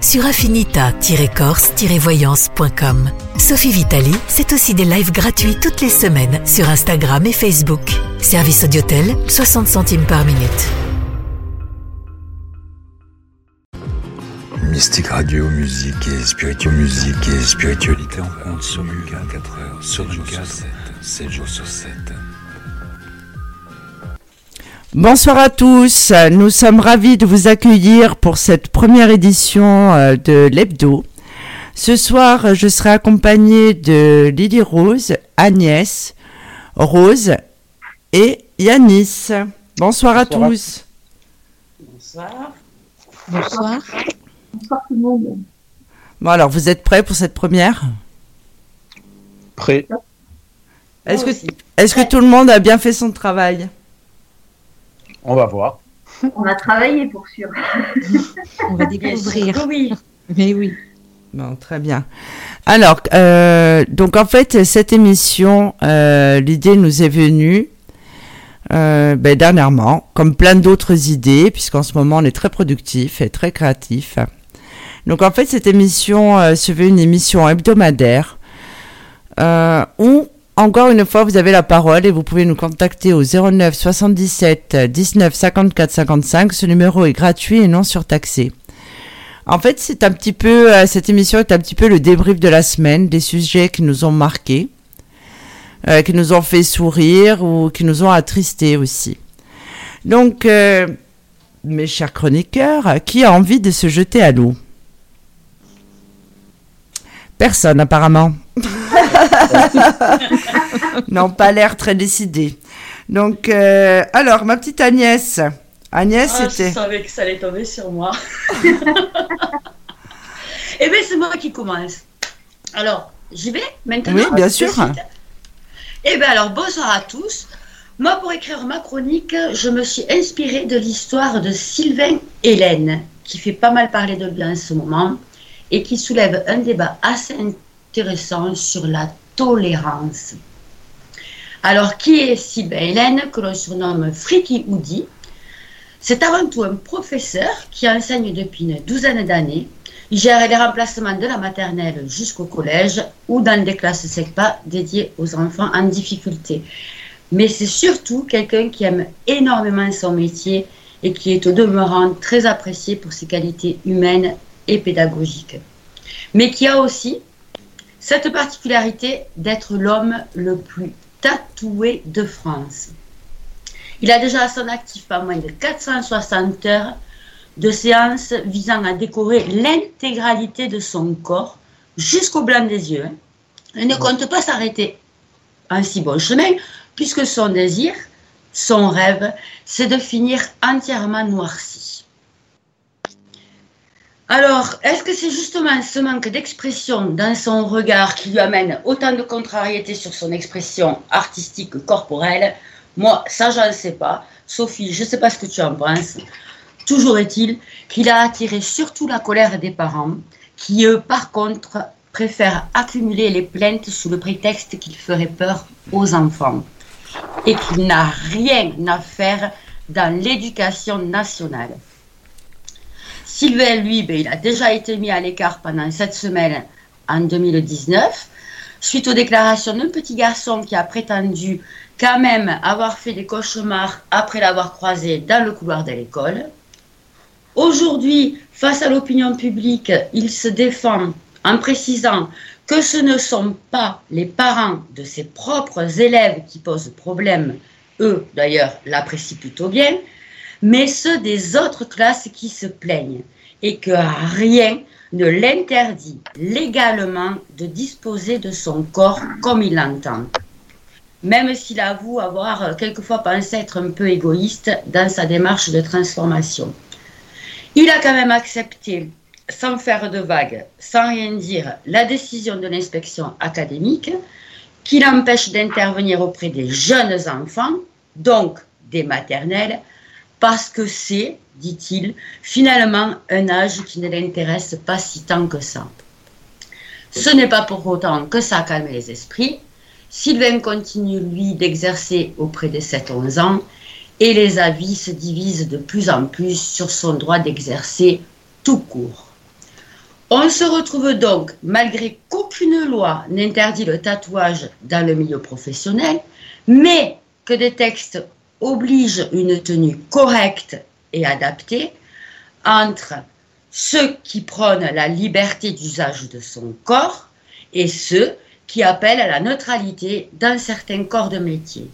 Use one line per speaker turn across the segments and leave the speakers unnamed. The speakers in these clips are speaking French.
sur affinita-corse-voyance.com. Sophie Vitali, c'est aussi des lives gratuits toutes les semaines sur Instagram et Facebook. Service Audiotel, 60 centimes par minute.
Mystique Radio, musique et spiritualité, musique et spiritualité en compte sur 24 heures, sur 24, 7 jours sur 7.
Bonsoir à tous, nous sommes ravis de vous accueillir pour cette première édition euh, de l'Hebdo. Ce soir, je serai accompagnée de Lily Rose, Agnès, Rose et Yanis. Bonsoir, à tous.
Bonsoir. Bonsoir.
Bonsoir tout le monde.
Bon alors, vous êtes prêts pour cette première?
Prêt.
Est-ce que, est que tout le monde a bien fait son travail?
On va voir.
On a travaillé pour sûr.
On va découvrir.
Oui.
Mais oui.
Bon, très bien. Alors, euh, donc en fait, cette émission, euh, l'idée nous est venue euh, ben, dernièrement, comme plein d'autres idées, puisqu'en ce moment on est très productif et très créatif. Donc en fait, cette émission euh, se veut une émission hebdomadaire euh, où, encore une fois, vous avez la parole et vous pouvez nous contacter au 09 77 19 54 55. Ce numéro est gratuit et non surtaxé. En fait, c'est un petit peu, euh, cette émission est un petit peu le débrief de la semaine, des sujets qui nous ont marqués, euh, qui nous ont fait sourire ou qui nous ont attristés aussi. Donc, euh, mes chers chroniqueurs, qui a envie de se jeter à l'eau? Personne apparemment. non, pas l'air très décidé. Donc, euh, alors, ma petite Agnès. Agnès,
Ah,
c'était...
Je savais que ça allait tomber sur moi. Eh bien, c'est moi qui commence. Alors, j'y vais maintenant?
Oui, bien sûr.
Eh bien, alors, bonsoir à tous. Moi, pour écrire ma chronique, je me suis inspirée de l'histoire de Sylvain Hélène, qui fait pas mal parler de lui en ce moment, et qui soulève un débat assez intéressant sur la tolérance. Alors, qui est Sylvain Hélène, que l'on surnomme Friki Houdi C'est avant tout un professeur qui enseigne depuis une douzaine d'années. Il gère les remplacements de la maternelle jusqu'au collège ou dans des classes SECPA dédiées aux enfants en difficulté. Mais c'est surtout quelqu'un qui aime énormément son métier et qui est au demeurant très apprécié pour ses qualités humaines et pédagogiques. Mais qui a aussi cette particularité d'être l'homme le plus tatoué de France. Il a déjà à son actif pas moins de 460 heures de séances visant à décorer l'intégralité de son corps jusqu'au blanc des yeux. hein. Il ne compte pas s'arrêter en si bon chemin, puisque son désir, son rêve, c'est de finir entièrement noirci. Alors, est-ce que c'est justement ce manque d'expression dans son regard qui lui amène autant de contrariété sur son expression artistique corporelle? Moi, ça, je ne sais pas. Sophie, je ne sais pas ce que tu en penses. Toujours est-il qu'il a attiré surtout la colère des parents, qui eux, par contre, préfèrent accumuler les plaintes sous le prétexte qu'il ferait peur aux enfants et qu'il n'a rien à faire dans l'éducation nationale. Sylvain, lui, ben, il a déjà été mis à l'écart pendant cette semaine en 2019, suite aux déclarations d'un petit garçon qui a prétendu quand même avoir fait des cauchemars après l'avoir croisé dans le couloir de l'école. Aujourd'hui, face à l'opinion publique, il se défend en précisant que ce ne sont pas les parents de ses propres élèves qui posent problème, eux d'ailleurs l'apprécient plutôt bien, mais ceux des autres classes qui se plaignent et que rien ne l'interdit légalement de disposer de son corps comme il l'entend. Même s'il avoue avoir quelquefois pensé être un peu égoïste dans sa démarche de transformation. Il a quand même accepté, sans faire de vagues, sans rien dire, la décision de l'inspection académique qui l'empêche d'intervenir auprès des jeunes enfants, donc des maternelles, parce que c'est, dit-il, finalement un âge qui ne l'intéresse pas si tant que ça. Ce n'est pas pour autant que ça calme les esprits. Sylvain continue, lui, d'exercer auprès des 7-11 ans et les avis se divisent de plus en plus sur son droit d'exercer tout court. On se retrouve donc, malgré qu'aucune loi n'interdit le tatouage dans le milieu professionnel, mais que des textes obligent une tenue correcte et adaptée entre ceux qui prônent la liberté d'usage de son corps et ceux qui appellent à la neutralité dans certains corps de métier.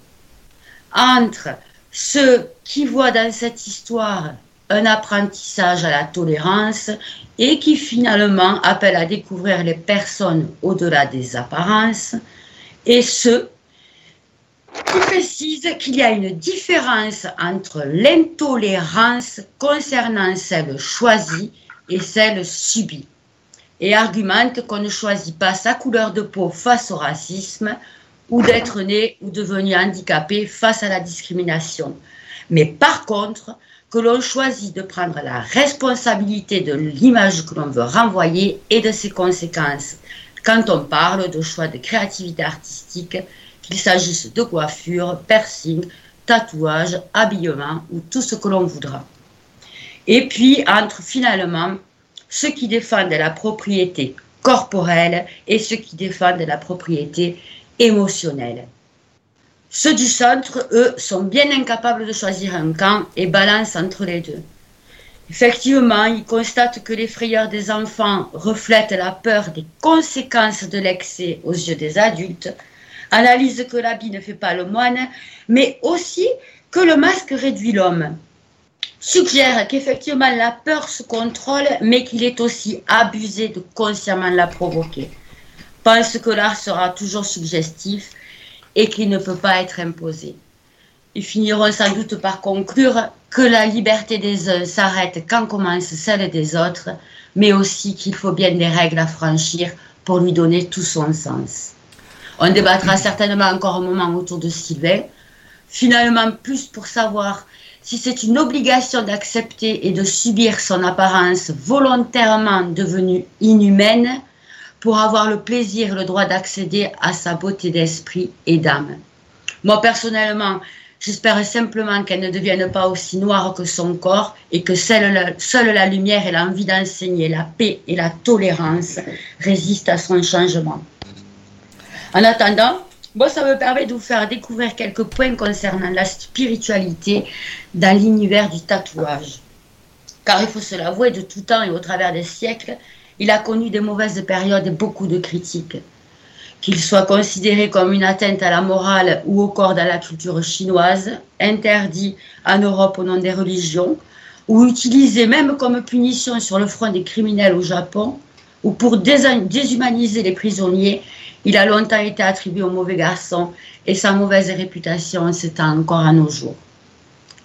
Entre ceux qui voient dans cette histoire un apprentissage à la tolérance et qui finalement appellent à découvrir les personnes au-delà des apparences, et ceux qui précisent qu'il y a une différence entre l'intolérance concernant celle choisie et celle subie, et argumentent qu'on ne choisit pas sa couleur de peau face au racisme, ou d'être né ou devenu handicapé face à la discrimination. Mais par contre, que l'on choisit de prendre la responsabilité de l'image que l'on veut renvoyer et de ses conséquences quand on parle de choix de créativité artistique, qu'il s'agisse de coiffure, piercing, tatouage, habillement ou tout ce que l'on voudra. Et puis, entre finalement ceux qui défendent la propriété corporelle et ceux qui défendent la propriété émotionnelle. Ceux du centre, eux, sont bien incapables de choisir un camp et balancent entre les deux. Effectivement, ils constatent que les frayeurs des enfants reflètent la peur des conséquences de l'excès aux yeux des adultes, analysent que l'habit ne fait pas le moine, mais aussi que le masque réduit l'homme. Suggèrent qu'effectivement la peur se contrôle, mais qu'il est aussi abusé de consciemment la provoquer pense que l'art sera toujours suggestif et qu'il ne peut pas être imposé. Ils finiront sans doute par conclure que la liberté des uns s'arrête quand commence celle des autres, mais aussi qu'il faut bien des règles à franchir pour lui donner tout son sens. On débattra certainement encore un moment autour de Sylvain, finalement plus pour savoir si c'est une obligation d'accepter et de subir son apparence volontairement devenue inhumaine, pour avoir le plaisir, le droit d'accéder à sa beauté d'esprit et d'âme. Moi, personnellement, j'espère simplement qu'elle ne devienne pas aussi noire que son corps et que seule la, lumière et l'envie d'enseigner la paix et la tolérance résistent à son changement. En attendant, ça me permet de vous faire découvrir quelques points concernant la spiritualité dans l'univers du tatouage. Car il faut se l'avouer, de tout temps et au travers des siècles, il a connu des mauvaises périodes et beaucoup de critiques. Qu'il soit considéré comme une atteinte à la morale ou au corps dans la culture chinoise, interdit en Europe au nom des religions, ou utilisé même comme punition sur le front des criminels au Japon, ou pour déshumaniser les prisonniers, il a longtemps été attribué au mauvais garçon et sa mauvaise réputation s'étend encore à nos jours.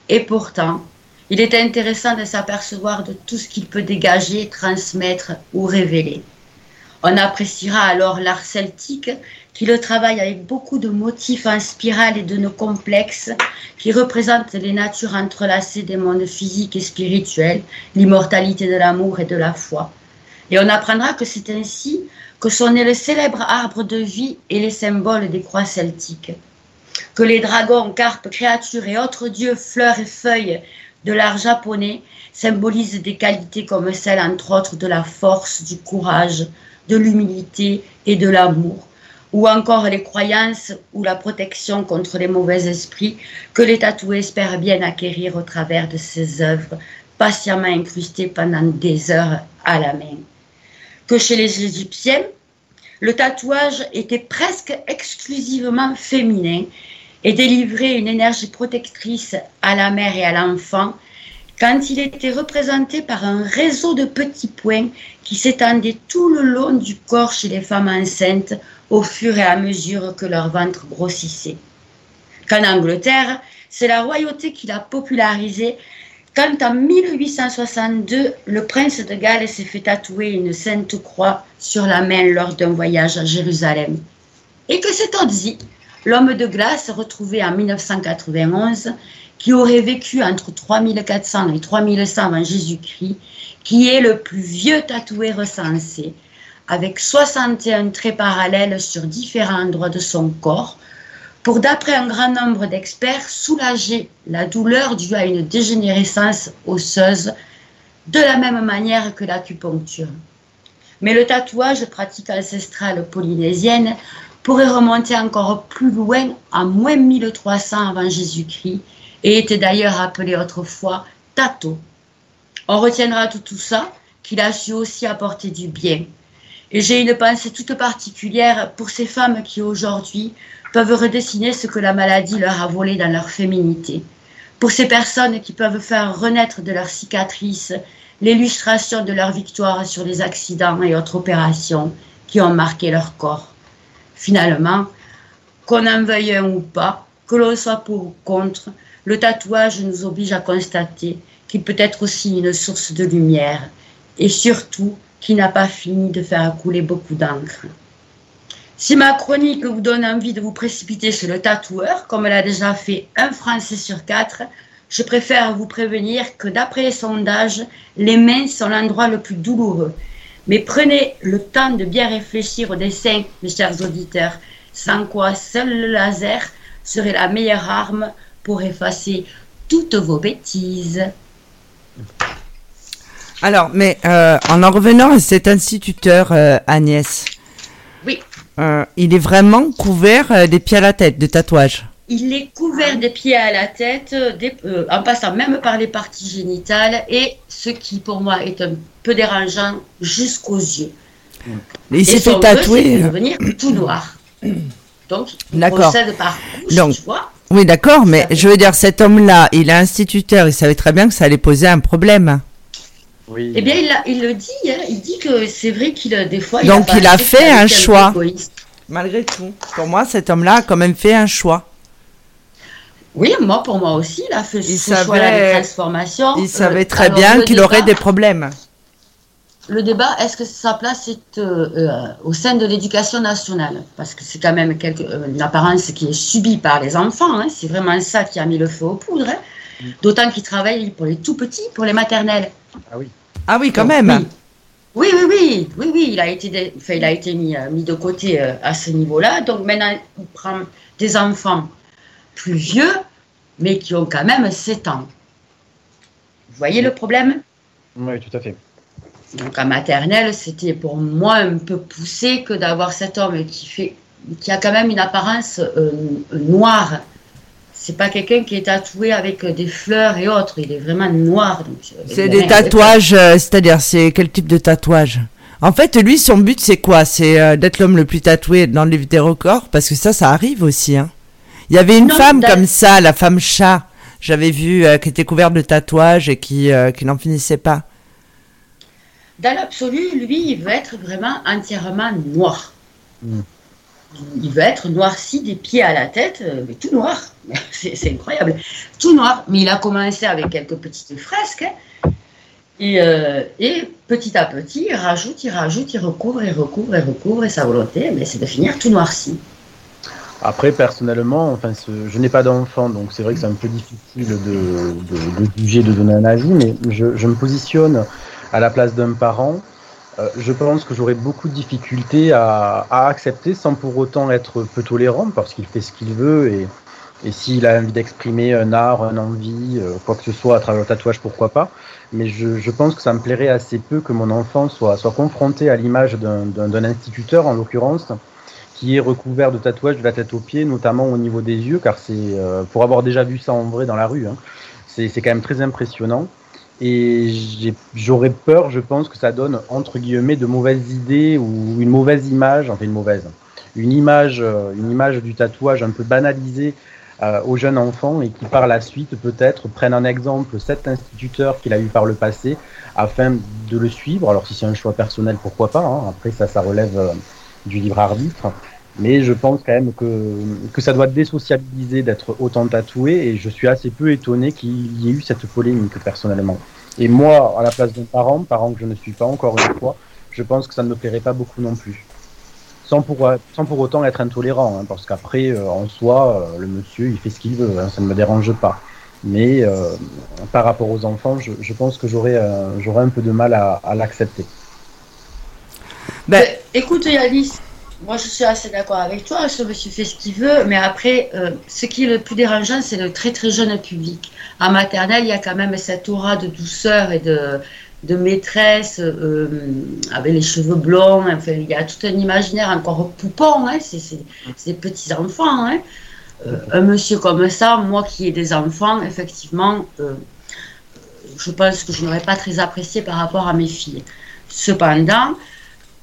Et pourtant, il est intéressant de s'apercevoir de tout ce qu'il peut dégager, transmettre ou révéler. On appréciera alors l'art celtique qui le travaille avec beaucoup de motifs en spirale et de nœuds complexes qui représentent les natures entrelacées des mondes physiques et spirituels, l'immortalité de l'amour et de la foi. Et on apprendra que c'est ainsi que sont nés le célèbre arbre de vie et les symboles des croix celtiques. Que les dragons, carpes, créatures et autres dieux, fleurs et feuilles de l'art japonais symbolise des qualités comme celle, entre autres, de la force, du courage, de l'humilité et de l'amour, ou encore les croyances ou la protection contre les mauvais esprits que les tatoués espèrent bien acquérir au travers de ces œuvres patiemment incrustées pendant des heures à la main. Que chez les Égyptiens, le tatouage était presque exclusivement féminin et délivrer une énergie protectrice à la mère et à l'enfant quand il était représenté par un réseau de petits points qui s'étendaient tout le long du corps chez les femmes enceintes au fur et à mesure que leur ventre grossissait. Qu'en Angleterre, c'est la royauté qui l'a popularisé quand en 1862, le prince de Galles s'est fait tatouer une sainte croix sur la main lors d'un voyage à Jérusalem. et que c'est Ozzy, l'homme de glace retrouvé en 1991, qui aurait vécu entre 3400 et 3100 avant Jésus-Christ, qui est le plus vieux tatoué recensé, avec 61 traits parallèles sur différents endroits de son corps, pour, d'après un grand nombre d'experts, soulager la douleur due à une dégénérescence osseuse de la même manière que l'acupuncture. Mais le tatouage, pratique ancestrale polynésienne, pourrait remonter encore plus loin, à moins 1300 avant Jésus-Christ, et était d'ailleurs appelé autrefois tato. On retiendra tout, ça, qu'il a su aussi apporter du bien. Et j'ai une pensée toute particulière pour ces femmes qui aujourd'hui peuvent redessiner ce que la maladie leur a volé dans leur féminité. Pour ces personnes qui peuvent faire renaître de leurs cicatrices l'illustration de leur victoire sur les accidents et autres opérations qui ont marqué leur corps. Finalement, qu'on en veuille un ou pas, que l'on soit pour ou contre, le tatouage nous oblige à constater qu'il peut être aussi une source de lumière et surtout qu'il n'a pas fini de faire couler beaucoup d'encre. Si ma chronique vous donne envie de vous précipiter chez le tatoueur, comme l'a déjà fait un Français sur quatre, je préfère vous prévenir que d'après les sondages, les mains sont l'endroit le plus douloureux. Mais prenez le temps de bien réfléchir au dessin, mes chers auditeurs, sans quoi seul le laser serait la meilleure arme pour effacer toutes vos bêtises.
Alors, mais euh, en en revenant à cet instituteur, euh, Agnès. Euh, il est vraiment couvert euh, des pieds à la tête de tatouages.
Il est couvert des pieds à la tête, des- euh, en passant même par les parties génitales, et ce qui pour moi est un peu dérangeant jusqu'aux yeux.
Il s'est fait tatouer. euh,
devenir tout noir. Donc, il procède par couche,
Donc,
tu vois.
Oui, d'accord, mais je veux dire, cet homme-là, il est instituteur, il savait très bien que ça allait poser un problème.
Oui.
Eh bien, il, l'a- il le dit, hein, il dit que c'est vrai qu'il a des fois.
Donc, il a fait un choix.
égoïste.
Malgré tout. Pour moi, cet homme-là a quand même fait un choix.
Oui, moi, pour moi aussi, il a fait
Il
ce choix-là
savait-
de transformation.
Il
Euh,
savait très
alors,
bien qu'il aurait des problèmes.
Le débat, est-ce que sa place est euh, euh, au sein de l'éducation nationale? Parce que c'est quand même quelque, euh, une apparence qui est subie par les enfants. hein. C'est vraiment ça qui a mis le feu aux poudres. hein. D'autant qu'il travaille pour les tout petits, pour les maternelles.
Ah oui.
Ah oui, quand
Donc,
même.
Oui, oui, oui, oui, oui, oui, il a été, dé- enfin, il a été mis, euh, mis de côté euh, à ce niveau-là. Donc maintenant, il prend des enfants plus vieux, mais qui ont quand même 7 ans. Vous voyez le problème?
Oui, tout à fait.
Donc en maternelle, c'était pour moi un peu poussé que d'avoir cet homme qui fait, qui a quand même une apparence euh, noire. C'est pas quelqu'un qui est tatoué avec euh, des fleurs et autres. Il est vraiment noir.
C'est des tatouages, euh, c'est-à-dire, c'est quel type de tatouage? En fait, lui, son but, c'est quoi? C'est euh, d'être l'homme le plus tatoué dans le livre des records Parce que ça, ça arrive aussi. Hein. Il y avait une
Non,
femme comme ça, la femme chat, j'avais vu, euh, qui était couverte de tatouages et qui, euh, qui n'en finissait pas.
Dans l'absolu, lui, il veut être vraiment entièrement noir.
Mm.
Il veut être noirci des pieds à la tête, euh, mais tout noir. C'est incroyable. Tout noir. Mais il a commencé avec quelques petites fresques. hein. Et, euh, et petit à petit, il rajoute, il rajoute, il recouvre, il recouvre, il recouvre. Et sa volonté, mais c'est de finir tout noirci.
Après, personnellement, enfin, je n'ai pas d'enfant, donc c'est vrai que c'est un peu difficile de, juger, de donner un avis, mais je me positionne à la place d'un parent. Euh, je pense que j'aurais beaucoup de difficultés à, accepter sans pour autant être peu tolérant, parce qu'il fait ce qu'il veut et, et s'il a envie d'exprimer un art, une envie, euh, quoi que ce soit à travers le tatouage, pourquoi pas. Mais je, pense que ça me plairait assez peu que mon enfant soit, confronté à l'image d'un- instituteur, en l'occurrence, qui est recouvert de tatouages de la tête aux pieds, notamment au niveau des yeux, car c'est, euh, pour avoir déjà vu ça en vrai dans la rue, hein, c'est quand même très impressionnant. Et j'aurais peur, je pense, que ça donne, entre guillemets, de mauvaises idées ou une mauvaise image, enfin une mauvaise, une image, euh, une image du tatouage un peu banalisée euh, aux jeunes enfants et qui par la suite peut-être prennent en exemple cet instituteur qu'il a eu par le passé afin de le suivre. Alors si c'est un choix personnel, pourquoi pas, hein, après ça, ça relève euh, du libre arbitre. Mais je pense quand même que, que ça doit désociabiliser d'être autant tatoué et je suis assez peu étonné qu'il y ait eu cette polémique personnellement. Et moi, à la place d'un parent, parent que je ne suis pas encore une fois, je pense que ça ne me plairait pas beaucoup non plus. sans pour, sans pour autant être intolérant, hein, parce qu'après, euh, en soi, euh, le monsieur, il fait ce qu'il veut, hein, ça ne me dérange pas. Mais euh, par rapport aux enfants, je, je pense que j'aurais euh, un peu de mal à, à l'accepter.
Ben,
Euh, Écoute Yanis, moi je suis assez d'accord avec toi, ce monsieur fait ce qu'il veut, mais après, euh, ce qui est le plus dérangeant, c'est le très très jeune public. En maternelle, il y a quand même cette aura de douceur et de, de maîtresse, euh, avec les cheveux blonds, enfin, il y a tout un imaginaire encore poupon, hein, c'est des petits enfants. Hein. Euh, un monsieur comme ça, moi qui ai des enfants, effectivement, euh, je pense que je n'aurais pas très apprécié par rapport à mes filles. Cependant,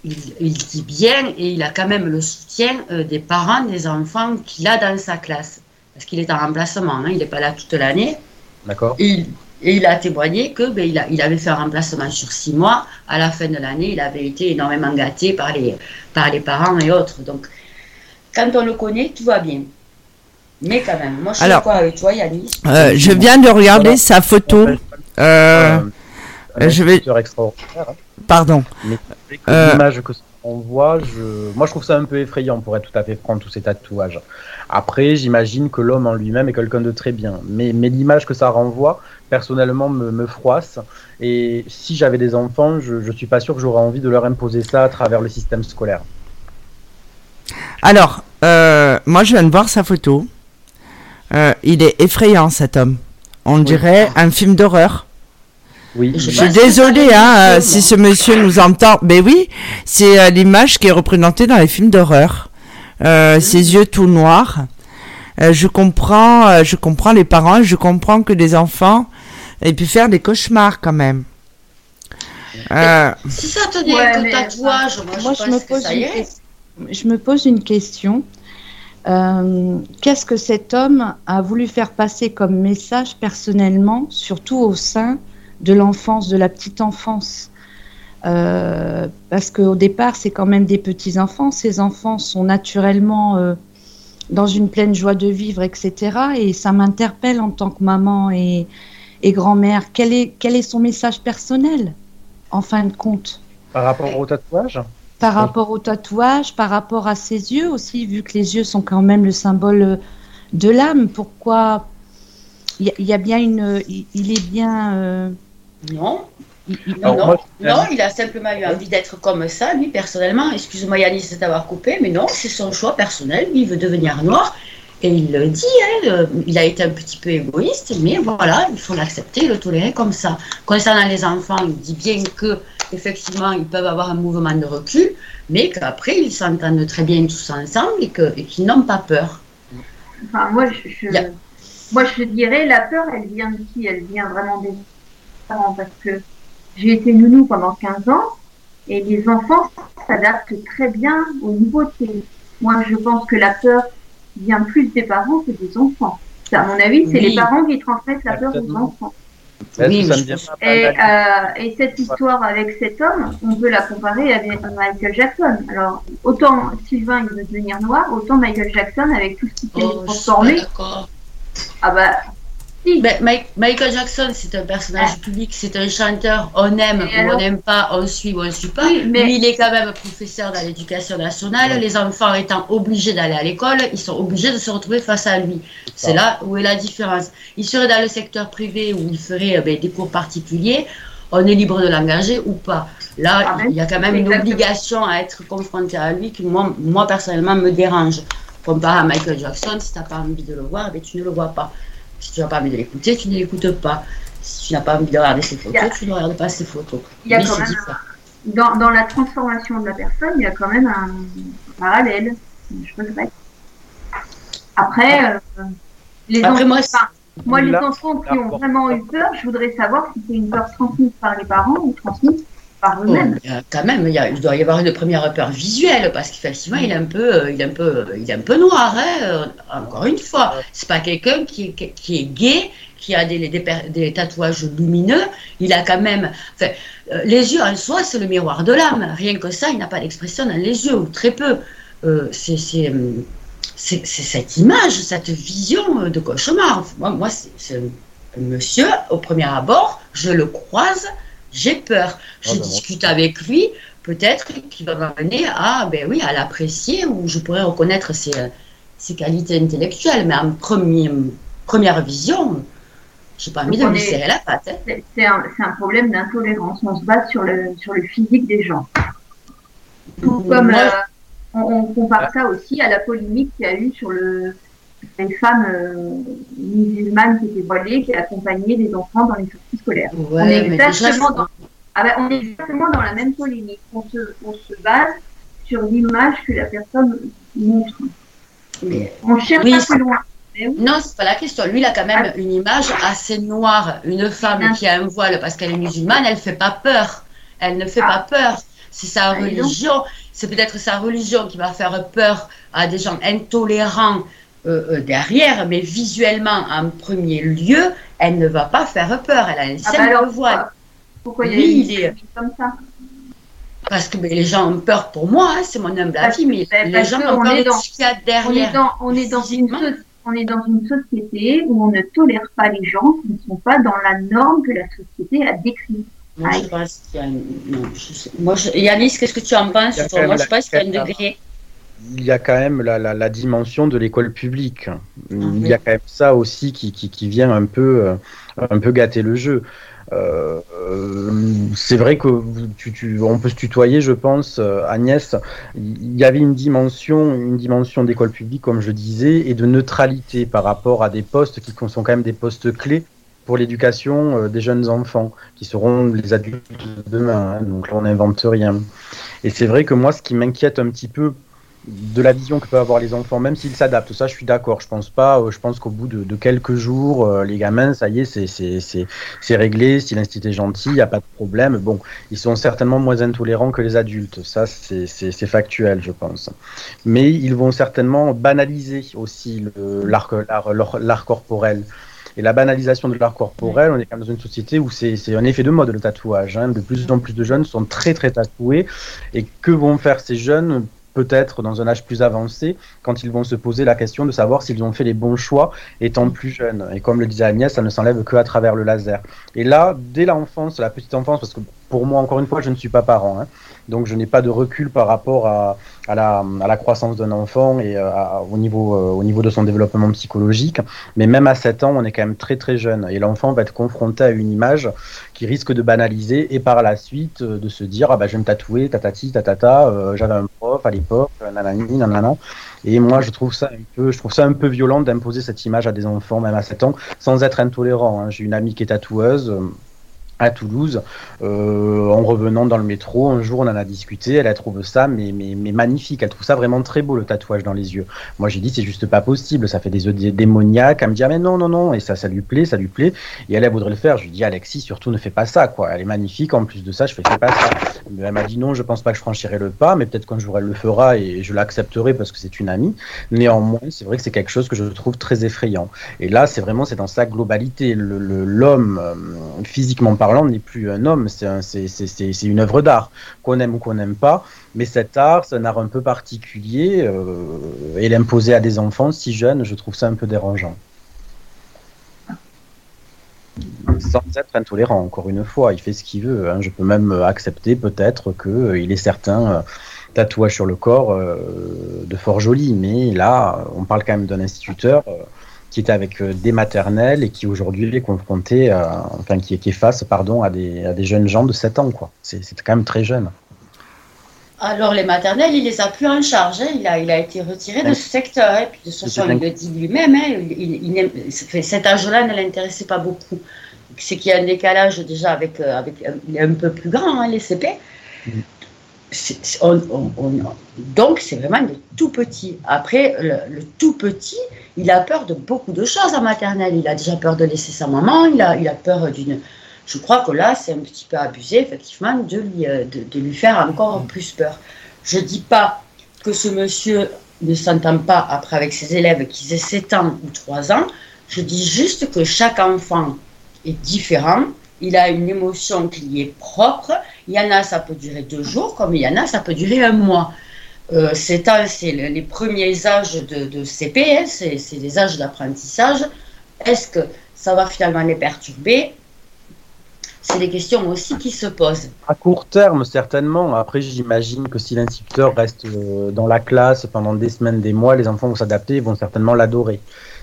il, il dit bien et il a quand même le soutien euh, des parents des enfants qu'il a dans sa classe. Parce qu'il est en remplacement, hein, il n'est pas là toute l'année.
D'accord
Et il, et il a témoigné que ben, il, a- il avait fait un remplacement sur six mois. À la fin de l'année, il avait été énormément gâté par les, par les parents et autres. Donc, quand on le connaît, tout va bien. Mais quand même, moi je suis d'accord avec toi, Yannis.
euh, je viens de regarder
Voilà.
sa photo. Euh,
Euh,
je vais-
extraordinaire, hein.
pardon.
Mais
Euh.
l'image que on voit, je... moi je trouve ça un peu effrayant pour être tout à fait franc, tous ces tatouages. Après, j'imagine que l'homme en lui-même est quelqu'un de très bien. Mais, mais l'image que ça renvoie, personnellement, me, me froisse. Et si j'avais des enfants, je ne suis pas sûr que j'aurais envie de leur imposer ça à travers le système scolaire.
Alors, euh, moi, je viens de voir sa photo. Euh, il est effrayant, cet homme. On dirait un film d'horreur.
Oui,
Je
Je suis désolée, hein, euh, si ce monsieur nous entend. Mais oui, c'est euh, l'image qui est représentée dans les films d'horreur. Euh, Ses yeux tout noirs. Euh, je comprends, euh, je comprends les parents, je comprends que les enfants aient pu faire des cauchemars quand même. Euh,
Si ça tenait
Ouais,
que
mais-
tatouage, moi,
Moi,
je
je me, pose une
irait.
ques- je me pose une question. Euh, Qu'est-ce que cet homme a voulu faire passer comme message personnellement, surtout au sein de l'enfance, de la petite enfance Euh, Parce qu'au départ, c'est quand même des petits enfants. Ces enfants sont naturellement euh, dans une pleine joie de vivre, etc. Et ça m'interpelle en tant que maman et, et grand-mère. Quel est, quel est son message personnel, en fin de compte?
Par rapport au tatouage,
par
Oui.
rapport au tatouage, par rapport à ses yeux aussi, vu que les yeux sont quand même le symbole euh, de l'âme. Pourquoi? Il y, a- il y a bien une, il, il est bien. euh,
Non,
il- il-
non, non,
moi, je-
non, il a simplement eu envie d'être comme ça, lui, personnellement. Excuse-moi, Yannis, de t'avoir coupé, mais non, c'est son choix personnel. Lui, il veut devenir noir. Et il le dit, hein, euh, il a été un petit peu égoïste, mais voilà, il faut l'accepter, le tolérer comme ça. Concernant les enfants, il dit bien que effectivement, ils peuvent avoir un mouvement de recul, mais qu'après, ils s'entendent très bien tous ensemble et qu'ils n'ont pas peur.
Enfin, moi, je, je-
Yeah.
moi, je dirais, la peur, elle vient de qui? Elle vient vraiment des parents, parce que j'ai été nounou pendant 15 ans, et les enfants s'adaptent très bien aux nouveautés. Moi, je pense que la peur vient plus des parents que des enfants. Ça, À mon avis, c'est
Oui.
les parents qui transmettent la peur aux enfants.
Oui,
ça
Et, euh, et cette histoire avec cet homme, on peut la comparer avec Michael Jackson. Alors, autant Sylvain il veut devenir noir, autant Michael Jackson avec tout ce qui s'est
Oh,
transformé. Ah bah, si.
Ben, Mike- Michael Jackson, c'est un personnage public, c'est un chanteur, on aime
Et
ou on n'aime pas, on suit ou on ne suit pas.
Oui, mais-
Lui, il est quand même professeur dans l'éducation nationale. Les enfants étant obligés d'aller à l'école, ils sont obligés de se retrouver face à lui. C'est là où est la différence. Il serait dans le secteur privé où il ferait euh, ben, des cours particuliers. On est libre de l'engager ou pas. Là,
Ah,
il y a quand même une obligation à être confronté à lui qui, moi, moi personnellement, me dérange. Comparé à Michael Jackson, si tu n'as pas envie de le voir, ben, tu ne le vois pas. Si tu n'as pas envie de l'écouter, tu ne l'écoutes pas. Si tu n'as pas envie de regarder ses photos,
a-
tu ne regardes pas ses photos.
Il y a quand même dans, dans la transformation de la personne, il y a quand même un parallèle. Je regrette. Après, euh, les
Après,
enfants,
moi,
enfin, moi, les enfants qui ont vraiment eu peur, je voudrais savoir si c'est une peur transmise par les parents ou transmise par
Oh,
eux-mêmes.
a quand même, il, y a- il doit y avoir une première peur visuelle parce qu'effectivement, il est un peu, euh, il est un peu, euh, il est un peu noir. hein, euh, encore une fois, c'est pas quelqu'un qui, est- qui est gay, qui a des, des, per- des tatouages lumineux. Il a quand même, enfin, euh, les yeux en soi, c'est le miroir de l'âme. Rien que ça, il n'a pas d'expression dans les yeux ou très peu. Euh, c'est, hum, c'est, cette image, cette vision euh, de cauchemar. Moi, moi c'est, c'est un monsieur au premier abord, je le croise, j'ai peur. Je
Ah, ben,
discute avec lui peut-être qui va m'amener à, ben oui, à l'apprécier ou je pourrais reconnaître ses, ses qualités intellectuelles. Mais en premier, première vision, je n'ai pas envie de lui serrer la patte.
Hein. C'est un, un, problème d'intolérance. On se base sur le, sur le physique des gens. comme euh, on, on, compare ça aussi à la polémique qu'il y a eu sur le, une femme euh, musulmane qui était voilée, qui accompagnait des enfants dans les sorties scolaires. on, est exactement dans, ah ben, on est exactement dans la même polémique. On se, on se base sur l'image que la personne montre.
Mais, on cherche oui, pas plus loin. Non, c'est pas la question. Lui, il a quand même ah. une image assez noire. Une femme ah. qui a un voile parce qu'elle est musulmane, elle fait pas peur. Elle ne fait pas peur. C'est sa religion. C'est peut-être sa religion qui va faire peur à des gens intolérants euh, euh, derrière, mais visuellement, en premier lieu, elle ne va pas faire peur. Elle a un simple ah bah voile.
Pourquoi il y a comme ça
parce que les gens ont peur pour moi, hein, c'est mon humble avis, mais les gens ont peur de ce qu'il y a derrière.
On est, dans, une on est dans une société où on ne tolère pas les gens qui ne sont pas dans la norme que la société a décrite.
Moi, je pense qu'il y a non, Moi, Yanis, qu'est-ce que tu en penses Moi, je pense qu'il y a un degré
il y a quand même la, la, dimension de l'école publique. Il y a quand même ça aussi qui, qui, qui vient un peu, euh, un peu gâter le jeu. Euh, c'est vrai que tu, tu, on peut se tutoyer, je pense, euh, Agnès. Il y avait une dimension, une dimension d'école publique, comme je disais, et de neutralité par rapport à des postes qui sont quand même des postes clés pour l'éducation des jeunes enfants, qui seront les adultes de demain. Hein. donc là, on n'invente rien. Et c'est vrai que moi, ce qui m'inquiète un petit peu de la vision que peuvent avoir les enfants, même s'ils s'adaptent. Ça, je suis d'accord. Je pense pas. Euh, je pense qu'au bout de, quelques jours, euh, les gamins, ça y est, c'est réglé. Si l'institut est gentil, il n'y a pas de problème. Bon, ils sont certainement moins intolérants que les adultes. Ça, c'est factuel, je pense. Mais ils vont certainement banaliser aussi l'art corporel. Et la banalisation de l'art corporel, on est quand même dans une société où c'est un effet de mode le tatouage. Hein. De plus en plus de jeunes sont très très tatoués. Et que vont faire ces jeunes peut-être dans un âge plus avancé, quand ils vont se poser la question de savoir s'ils ont fait les bons choix étant plus jeunes. Et comme le disait Agnès, ça ne s'enlève que à travers le laser. Et là, dès l'enfance, la petite enfance, parce que pour moi, encore une fois, je ne suis pas parent, hein, donc je n'ai pas de recul par rapport à, la, croissance d'un enfant et euh, au, niveau, euh, au niveau de son développement psychologique. Mais même à 7 ans, on est quand même très très jeune. Et l'enfant va être confronté à une image qui risque de banaliser et par la suite euh, de se dire ah bah, je vais me tatouer, tatati, tatata, j'avais un prof à l'époque, nanani, nanana. Et moi, je trouve ça un peu, je trouve ça un peu violent d'imposer cette image à des enfants, même à 7 ans, sans être intolérant. Hein. J'ai une amie qui est tatoueuse à Toulouse, euh, en revenant dans le métro. Un jour, on en a discuté. Elle a trouvé ça, mais, mais, mais, magnifique. Elle trouve ça vraiment très beau, le tatouage dans les yeux. Moi, j'ai dit, c'est juste pas possible. Ça fait des yeux démoniaques. Elle me dit, ah, mais non, non, non. Et ça, ça lui plaît, ça lui plaît. Et elle, elle voudrait le faire. Je lui dis, Alexis, surtout, ne fais pas ça, quoi. Elle est magnifique. En plus de ça, je fais, fais pas ça. elle m'a dit, non, je pense pas que je franchirai le pas, mais peut-être qu'un jour, elle le fera et je l'accepterai parce que c'est une amie. Néanmoins, c'est vrai que c'est quelque chose que je trouve très effrayant. Et là, c'est vraiment, c'est dans sa globalité. L'homme, euh, physiquement parlant, n'est plus un homme, c'est une œuvre d'art, qu'on aime ou qu'on n'aime pas. Mais cet art, c'est un art un peu particulier, euh, et l'imposer à des enfants si jeunes, je trouve ça un peu dérangeant. Sans être intolérant, encore une fois, il fait ce qu'il veut. Hein. Je peux même accepter peut-être qu'il euh, est certains euh, tatouages sur le corps de fort jolis, mais là, on parle quand même d'un instituteur qui était avec euh, des maternelles et qui aujourd'hui est confronté, enfin qui, est face pardon, à, des, à des jeunes gens de 7 ans. quoi. C'est quand même très jeune.
Alors les maternelles, il les a plus en charge. Hein. Il, a, il a été retiré de ce secteur. Et hein. puis de toute façon, il le dit lui-même. Hein. Il, cet âge-là ne l'intéressait pas beaucoup. C'est qu'il y a un décalage déjà avec, euh, avec il est un peu plus grand, les CP. Donc, c'est vraiment le tout petit. Après, le, tout petit, il a peur de beaucoup de choses en maternelle. Il a déjà peur de laisser sa maman, il a, il a peur d'une. Je crois que là, c'est un petit peu abusé, effectivement, de lui, euh, de, lui faire encore plus peur. Je ne dis pas que ce monsieur ne s'entend pas après avec ses élèves qui aient 7 ans ou 3 ans. Je dis juste que chaque enfant est différent il a une émotion qui est propre. Il y en a, ça peut durer deux jours, comme il y en a, ça peut durer un mois. Euh, c'est les premiers âges de, CP, c'est les âges d'apprentissage. Est-ce que ça va finalement les perturber? C'est des questions aussi qui se posent.
À court terme, certainement. Après, j'imagine que si l'instituteur reste euh, dans la classe pendant des semaines, des mois, les enfants vont s'adapter, ils vont certainement l'adorer.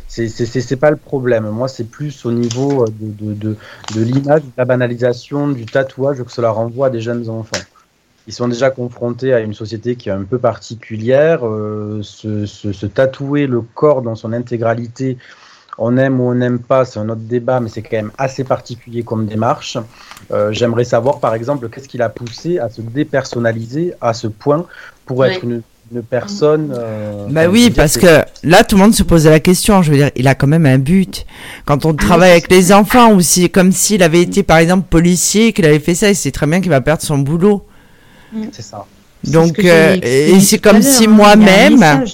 C'est pas le problème. Moi, c'est plus au niveau de, de, de, de l'image, de la banalisation, du tatouage que cela renvoie à des jeunes enfants. Ils sont déjà confrontés à une société qui est un peu particulière. Euh, se, se, se, tatouer le corps dans son intégralité on aime ou on n'aime pas, c'est un autre débat, mais c'est quand même assez particulier comme démarche. Euh, J'aimerais savoir, par exemple, qu'est-ce qui l'a poussé à se dépersonnaliser à ce point pour être une, une, personne. Euh,
bah oui, parce que là, tout le monde se posait la question. Je veux dire, il a quand même un but. Quand on travaille avec les enfants, ou si, comme s'il avait été, par exemple, policier, qu'il avait fait ça, il sait très bien qu'il va perdre son boulot.
C'est ça.
Donc, euh, et c'est comme si hein, moi-même.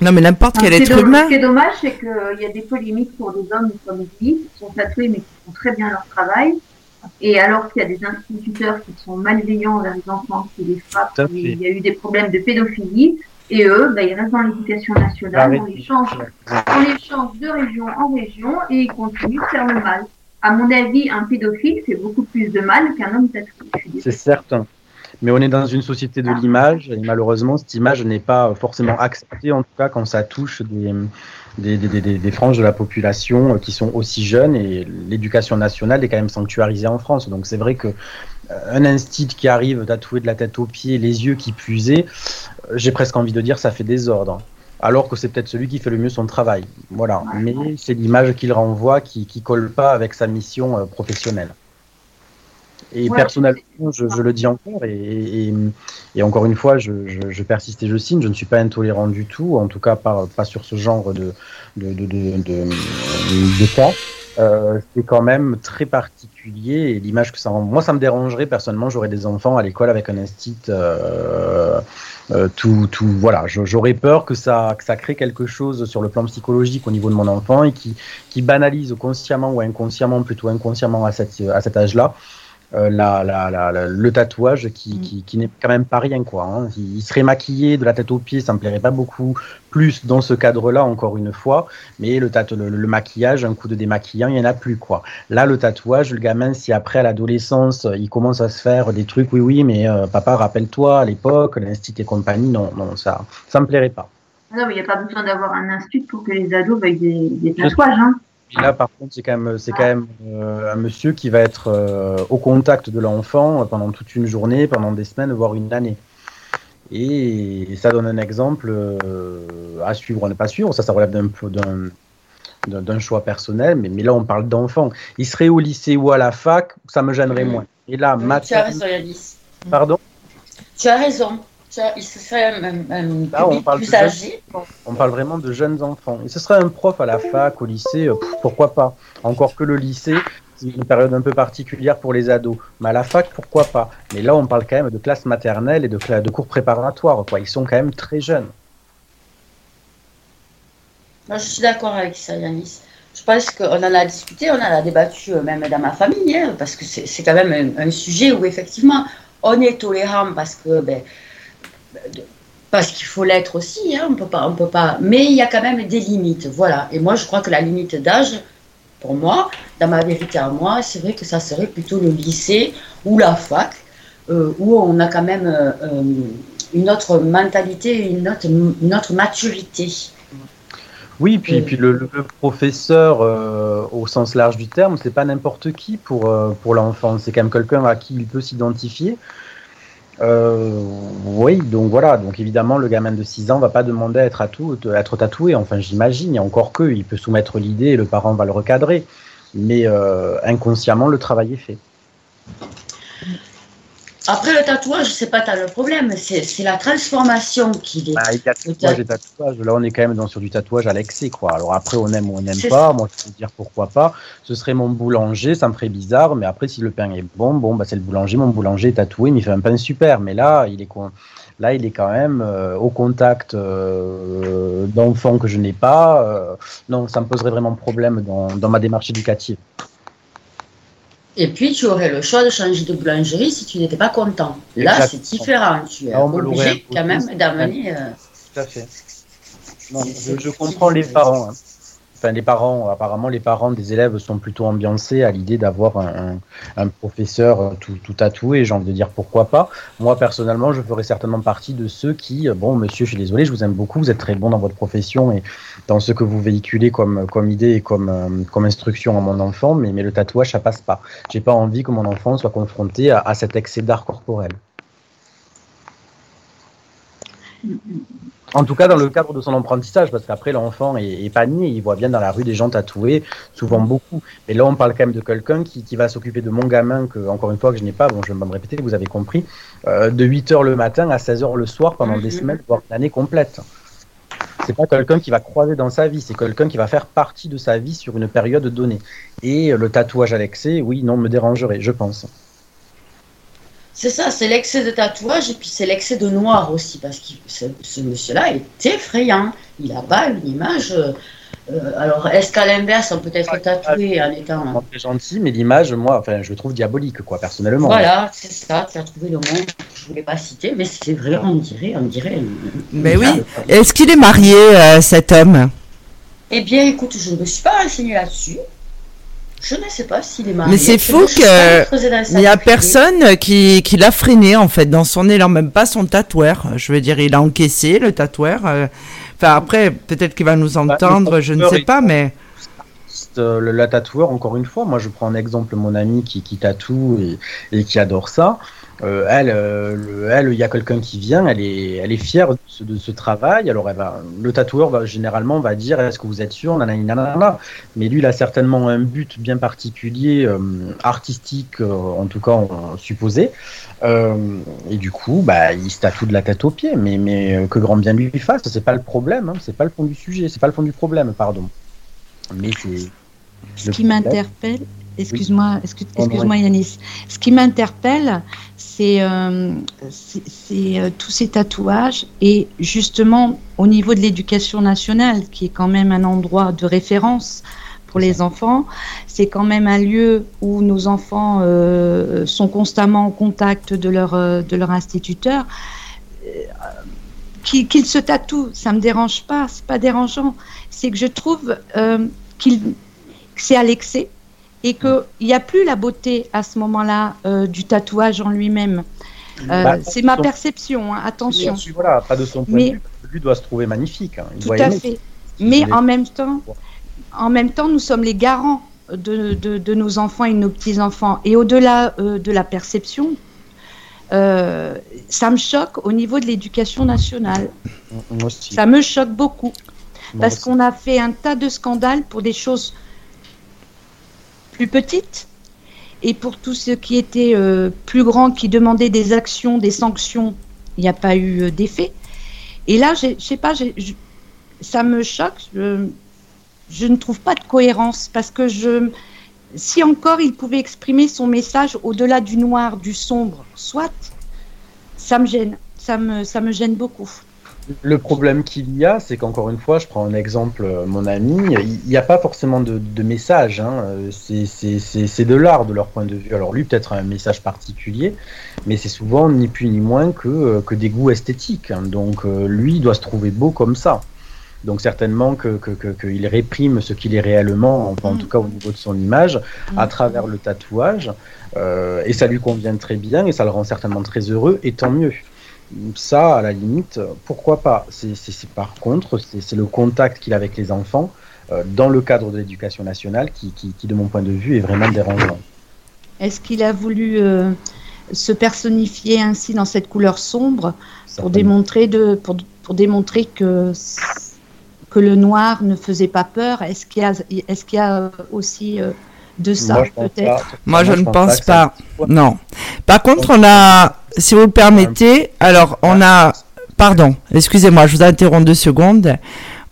Non, mais n'importe quel être humain.
Ce qui est dommage, c'est qu'il y a des polémiques pour des hommes comme ici, qui sont tatoués, mais qui font très bien leur travail. Et alors qu'il y a des instituteurs qui sont malveillants envers les enfants, qui les frappent, il y a eu des problèmes de pédophilie, et eux, bah, ils restent dans l'éducation nationale, on les, change, on les change de région en région, et ils continuent de faire le mal. À mon avis, un pédophile fait beaucoup plus de mal qu'un homme tatoué.
C'est certain. Mais on est dans une société de l'image et malheureusement, cette image n'est pas forcément acceptée, en tout cas quand ça touche des, des, des, des, franges de la population qui sont aussi jeunes et l'éducation nationale est quand même sanctuarisée en France. Donc c'est vrai que euh, un instit qui arrive tatoué de la tête aux pieds, les yeux qui puisaient, euh, j'ai presque envie de dire ça fait désordre. Alors que c'est peut-être celui qui fait le mieux son travail. Voilà. Mais c'est l'image qu'il renvoie qui, qui colle pas avec sa mission euh, professionnelle. Et personnellement, je, je, le dis encore, et, et, et encore une fois, je, je, persiste et je signe, je ne suis pas intolérant du tout, en tout cas pas, pas sur ce genre de, de, de, de, de cas. Euh, c'est quand même très particulier et l'image que ça rend. Moi, ça me dérangerait personnellement. J'aurais des enfants à l'école avec un instit euh, euh, tout, tout. Voilà, j'aurais peur que ça, que ça crée quelque chose sur le plan psychologique au niveau de mon enfant et qui, qui banalise consciemment ou inconsciemment, plutôt inconsciemment à, cette, à cet âge-là, euh, la, la, la, le tatouage qui, mm. qui, qui n'est quand même pas rien quoi. Hein. Il serait maquillé de la tête aux pieds, ça me plairait pas beaucoup plus dans ce cadre-là encore une fois, mais le, le, le, maquillage, un coup de démaquillant, il y en a plus quoi. Là le tatouage, le gamin si après à l'adolescence il commence à se faire des trucs, oui oui mais euh, papa rappelle-toi à l'époque l'institut et compagnie, non non ça ça me plairait pas.
Non mais il n'y a pas besoin d'avoir un institut pour que les ados veuillent des, des tatouages hein.
Et là, par contre, c'est quand même, c'est quand même euh, un monsieur qui va être euh, au contact de l'enfant pendant toute une journée, pendant des semaines, voire une année. Et ça donne un exemple euh, à suivre ou ne pas suivre. Ça, ça relève d'un, d'un, d'un choix personnel. Mais, mais là, on parle d'enfant. Il serait au lycée ou à la fac, ça me gênerait moins. Et là,
oui, tu as raison, Alice.
Pardon?
Tu as raison il serait un, un
Là, on parle plus âgé. On parle vraiment de jeunes enfants. Et ce serait un prof à la fac, au lycée, euh, pourquoi pas Encore que le lycée, c'est une période un peu particulière pour les ados. Mais à la fac, pourquoi pas Mais là, on parle quand même de classe maternelle et de, de cours préparatoires. Quoi. Ils sont quand même très jeunes.
Moi, je suis d'accord avec ça, Yanis. Je pense qu'on en a discuté, on en a débattu euh, même dans ma famille, hein, parce que c'est quand même un, un, sujet où effectivement on est tolérant parce que ben, parce qu'il faut l'être aussi, hein, on peut pas, on peut pas. Mais il y a quand même des limites, voilà. Et moi, je crois que la limite d'âge, pour moi, dans ma vérité à moi, c'est vrai que ça serait plutôt le lycée ou la fac, euh, où on a quand même euh, euh une autre mentalité, une autre, une autre maturité.
Oui, puis, puis le, le professeur, euh, au sens large du terme, c'est pas n'importe qui pour, euh, pour l'enfant. C'est quand même quelqu'un à qui il peut s'identifier. Euh, oui, donc voilà. Donc évidemment, le gamin de 6 ans va pas demander à être, à tout, être tatoué. Enfin, j'imagine. Encore que, il peut soumettre l'idée et le parent va le recadrer. Mais euh, inconsciemment, le travail est fait.
Après le tatouage, c'est pas le problème, c'est la transformation qui est.
Bah, il y a tatouage et tatouage. Là, on est quand même dans, sur du tatouage à l'excès, quoi. Alors après, on aime ou on n'aime pas. Ça. Moi, je peux dire pourquoi pas. Ce serait mon boulanger, ça me ferait bizarre. Mais après, si le pain est bon, bon, bah, c'est le boulanger. Mon boulanger est tatoué, mais il fait un pain super. Mais là, il est Là, il est quand même euh, au contact euh, d'enfants que je n'ai pas. Euh, non, ça me poserait vraiment problème dans, dans ma démarche éducative.
Et puis, tu aurais le choix de changer de boulangerie si tu n'étais pas content. Là, c'est différent. Tu es obligé quand même d'amener. Euh...
Tout à fait. Non, je, je, comprends les parents. Hein. Enfin les parents, apparemment les parents des élèves sont plutôt ambiancés à l'idée d'avoir un, un, professeur tout, tout tatoué. J'ai envie de dire pourquoi pas. Moi personnellement, je ferais certainement partie de ceux qui, bon monsieur, je suis désolé, je vous aime beaucoup, vous êtes très bon dans votre profession et dans ce que vous véhiculez comme, comme idée et comme, comme instruction à mon enfant, mais, mais le tatouage ça passe pas. J'ai pas envie que mon enfant soit confronté à cet excès d'art corporel. En tout cas, dans le cadre de son apprentissage, parce qu'après, l'enfant est épanoui, il voit bien dans la rue des gens tatoués, souvent beaucoup. Mais là, on parle quand même de quelqu'un qui, qui, va s'occuper de mon gamin, que, encore une fois, que je n'ai pas, bon, je vais me répéter, vous avez compris, euh, de 8h le matin à 16h le soir pendant des semaines, voire une année complète. C'est pas quelqu'un qui va croiser dans sa vie, c'est quelqu'un qui va faire partie de sa vie sur une période donnée. Et le tatouage à l'excès, oui, non, me dérangerait, je pense.
C'est ça, c'est l'excès de tatouage et puis c'est l'excès de noir aussi, parce que ce, ce monsieur-là est effrayant. Il a pas une image. Euh, alors, est-ce qu'à l'inverse, on peut être tatoué en étant.
Très gentil, mais l'image, moi, enfin, je trouve diabolique, quoi, personnellement.
Voilà, c'est ça, tu as trouvé le mot que je voulais pas citer, mais c'est vrai, on dirait, on dirait.
Mais oui, est-ce qu'il est marié, euh, cet homme?
Eh bien, écoute, je ne me suis pas renseigné là-dessus. Je ne sais pas s'il est marié.
Mais c'est fou qu'il n'y a personne qui, qui l'a freiné en fait dans son élan, même pas son tatoueur. Je veux dire, il a encaissé le tatoueur. euh, Enfin après, peut-être qu'il va nous entendre,
le
je ne sais pas, mais
Euh, le- la tatoueur, encore une fois, moi je prends en exemple mon amie qui, qui tatoue et, et qui adore ça. Euh, elle, euh, le- elle, il y a quelqu'un qui vient, elle est, elle est fière de ce, travail. Alors, elle va, le tatoueur va généralement va dire est-ce que vous êtes sûr, nanani, nanana. Mais lui, il a certainement un but bien particulier, artistique, en tout cas supposé. Et du coup, bah, il se tatoue de la tête aux pieds. Mais, mais que grand bien lui fasse, c'est pas le problème. Hein, c'est pas le fond du sujet, c'est pas le fond du problème, pardon. Mais c'est
Ce qui m'interpelle, excuse-moi, excuse,
Oh,
excuse-moi Yanis, ce qui m'interpelle, c'est euh, c'est- c'est, euh, tous ces tatouages et justement au niveau de l'éducation nationale, qui est quand même un endroit de référence pour les enfants, c'est quand même un lieu où nos enfants euh, sont constamment en contact de leur, euh, de leur instituteur. Euh, Qu'ils qu'ils se tatouent, ça me dérange pas, c'est pas dérangeant. C'est que je trouve qu'il que c'est à l'excès et qu'il n'y a plus la beauté à ce moment-là euh, du tatouage en lui-même. Euh,
Bah,
c'est ma
son-
perception, hein, attention.
Voilà, pas de son point
Mais-
de vue, parce que lui doit se trouver magnifique. hein. Il
Tout
doit
à
aimer.
fait.
Si
Mais en même temps, en même temps, nous sommes les garants de, de- de nos enfants et de nos petits-enfants. Et au-delà euh, de la perception, ça me choque au niveau de l'éducation nationale.
Moi aussi.
Ça me choque beaucoup.
Moi
Parce qu'on a fait un tas de scandales pour des choses plus petites et pour tout ce qui était euh, plus grand, qui demandait des actions, des sanctions, il n'y a pas eu euh, d'effet. Et là, je sais pas, ça me choque. Je, ne trouve pas de cohérence parce que je, si encore il pouvait exprimer son message au-delà du noir, du sombre, soit, ça me gêne. Ça me gêne beaucoup.
Le problème qu'il y a, c'est qu'encore une fois, je prends un exemple, euh, mon ami, il n'y a pas forcément de, de message. Hein. euh, c'est- de l'art de leur point de vue. Alors lui, peut-être un message particulier, mais c'est souvent ni plus ni moins que, euh, que des goûts esthétiques. hein. Donc lui, il doit se trouver beau comme ça. Donc certainement que que- que- qu'il réprime ce qu'il est réellement, enfin, en tout cas au niveau de son image, à travers le tatouage. euh, et ça lui convient très bien et ça le rend certainement très heureux, et tant mieux. Ça, à la limite, pourquoi pas? C'est par contre, c'est le contact qu'il a avec les enfants euh, dans le cadre de l'éducation nationale qui, qui, qui, de mon point de vue, est vraiment dérangeant.
Est-ce qu'il a voulu euh, se personnifier ainsi dans cette couleur sombre pour démontrer, de, pour, pour démontrer que, que le noir ne faisait pas peur? Est-ce qu'il y a, est qu'il y a aussi euh, de ça
Moi, je pense
peut-être
moi je ne pense pas. Non. Par contre, on a, si vous le permettez, alors on a, pardon, excusez-moi, je vous interromps deux secondes.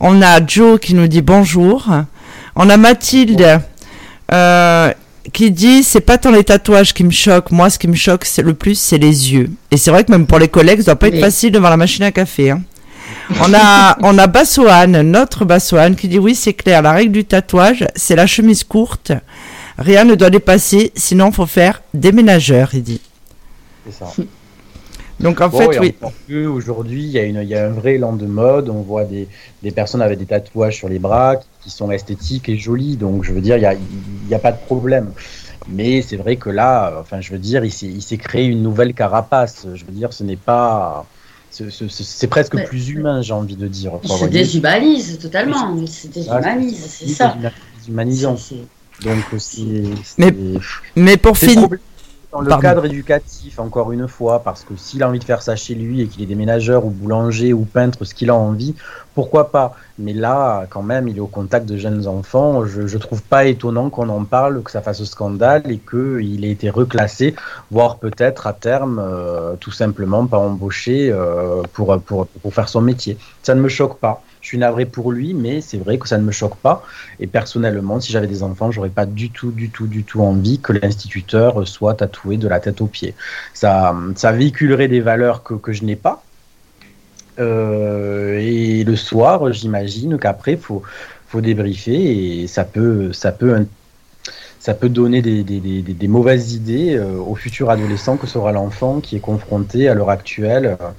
On a Joe qui nous dit bonjour. On a Mathilde euh, qui dit c'est pas tant les tatouages qui me choquent. Moi, ce qui me choque c'est le plus, c'est les yeux. Et c'est vrai que même pour les collègues, ça doit pas être
Oui.
facile devant la machine à café. hein. On a, on a Bassoane, notre Bassoane, qui dit oui, c'est clair. La règle du tatouage, c'est la chemise courte. Rien ne doit dépasser, sinon faut faire déménageur, il dit.
C'est ça.
Donc en
Bon,
fait, oui.
Aujourd'hui, il y, a une- il y a un vrai élan de mode. On voit des, des personnes avec des tatouages sur les bras qui sont esthétiques et jolies. Donc, je veux dire, il n'y a, il y a pas de problème. Mais c'est vrai que là, euh, enfin, je veux dire, il s'est créé une nouvelle carapace. Je veux dire, ce n'est pas. Ce- ce- ce- C'est presque
Ouais.
plus humain, j'ai envie de dire.
Il se déshumanise totalement. Il se déshumanise, c'est ça.
Déshumanisant.
C'est-
Donc, c'est.
Mais- Mais pour finir,
dans le
Pardon.
cadre éducatif, encore une fois, parce que s'il a envie de faire ça chez lui et qu'il est déménageur ou boulanger ou peintre, ce qu'il a envie, pourquoi pas? Mais là, quand même, il est au contact de jeunes enfants. Je ne trouve pas étonnant qu'on en parle, que ça fasse scandale et qu'il ait été reclassé, voire peut-être à terme, euh, tout simplement pas embauché euh, pour, pour, pour faire son métier. Ça ne me choque pas. Je suis navré pour lui, mais c'est vrai que ça ne me choque pas. Et personnellement, si j'avais des enfants, j'aurais pas du tout, du tout, du tout envie que l'instituteur soit tatoué de la tête aux pieds. Ça, ça véhiculerait des valeurs que, que je n'ai pas. Euh, et le soir, j'imagine qu'après, faut, faut débriefer et ça peut, ça peut, ça peut donner des, des, des, des- mauvaises idées euh, au futur adolescent que sera l'enfant qui est confronté à l'heure actuelle euh,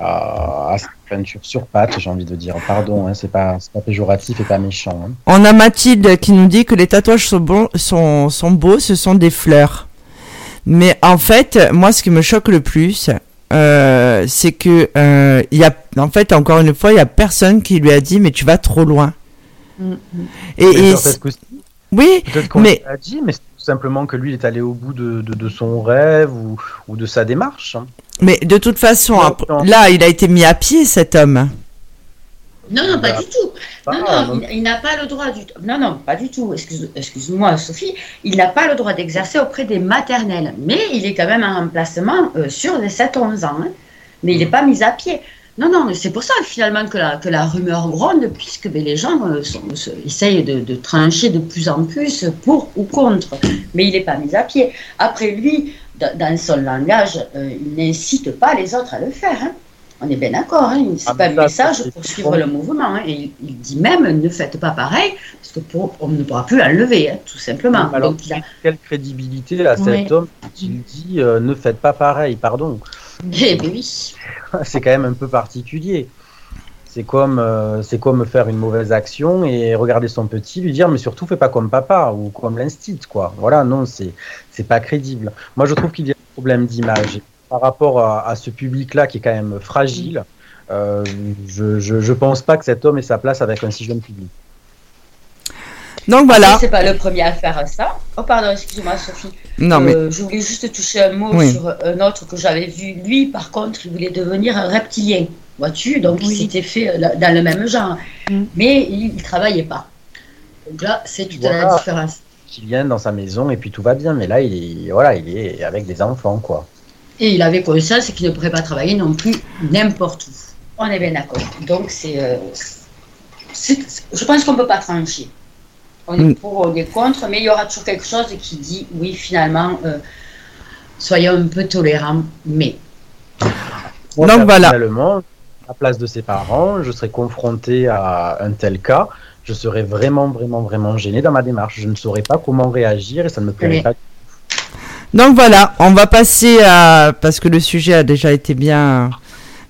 à, cette peinture sur pattes, j'ai envie de dire. Pardon, hein, c'est pas, pas péjoratif et pas méchant. hein.
on a Mathilde qui nous dit que les tatouages sont, bons, sont, sont beaux, ce sont des fleurs. Mais en fait, moi, ce qui me choque le plus, euh, c'est que euh, il y a, en fait, encore une fois, il y a personne qui lui a dit, mais tu vas trop loin.
Mm, mm.
Et, et oui, Mais-
l'a dit, mais c'est tout simplement que lui il est allé au bout de, de, de son rêve ou, ou de sa démarche.
Mais de toute façon,
Non,
après-
non.
là, il a été mis à pied, cet homme.
Non, non, pas
Bah,
du tout.
Ah,
non, non, il, il n'a pas le droit du tout. Non, non, pas du tout. Excuse- Excuse-moi, Sophie. Il n'a pas le droit d'exercer auprès des maternelles. Mais il est quand même en remplacement euh, sur les 7-11 ans. hein. Mais il n'est pas mis à pied. Non, non, c'est pour ça finalement que la, que la rumeur gronde, puisque ben, les gens euh, sont- se- essayent de, de trancher de plus en plus pour ou contre. Mais il n'est pas mis à pied. Après, lui, dans, son langage, euh, il n'incite pas les autres à le faire. hein. On est bien d'accord. Hein. C'est
Ah,
pas un message pour suivre le mouvement. hein. Et il, il dit même ne faites pas pareil, parce que pour- on ne pourra plus l'enlever, hein, tout simplement.
Alors,
Donc, il a-
quelle crédibilité a cet
Ouais.
homme quand il dit euh, ne faites pas pareil Pardon,
Eh oui.
c'est quand même un peu particulier. C'est comme, euh, c'est comme faire une mauvaise action et regarder son petit, lui dire mais surtout fais pas comme papa ou comme l'instit quoi. Voilà, non, c'est c'est pas crédible. Moi je trouve qu'il y a un problème d'image par rapport à, à ce public-là qui est quand même fragile. euh, je, je, je pense pas que cet homme ait sa place avec un si jeune public.
Donc voilà.
C'est pas le premier à faire ça. Oh, pardon, excuse-moi, Sophie.
Non, mais
Euh, je voulais juste toucher un mot
Oui.
sur un autre que j'avais vu. Lui, par contre, il voulait devenir un reptilien. Vois-tu Donc, il
Oui.
s'était fait euh, dans le même genre.
Mm.
Mais il ne travaillait pas. Donc là, c'est toute la
Voilà.
différence.
Qu'il vienne dans sa maison et puis tout va bien. Mais là, il est, voilà, il est avec des enfants quoi.
Et il avait conscience qu'il ne pourrait pas travailler non plus n'importe où. On est bien d'accord. Donc, c'est. euh, je pense qu'on ne peut pas trancher. On est
Mm.
pour, on est contre, mais il y aura toujours quelque chose qui dit oui, finalement, euh, soyons un peu tolérants, mais.
Donc, voilà.
La place de ses parents, je serais confronté à un tel cas, je serais vraiment, vraiment, vraiment gêné dans ma démarche. Je ne saurais pas comment réagir et ça ne me plairait
Oui.
pas.
Donc voilà, on va passer à parce que le sujet a déjà été bien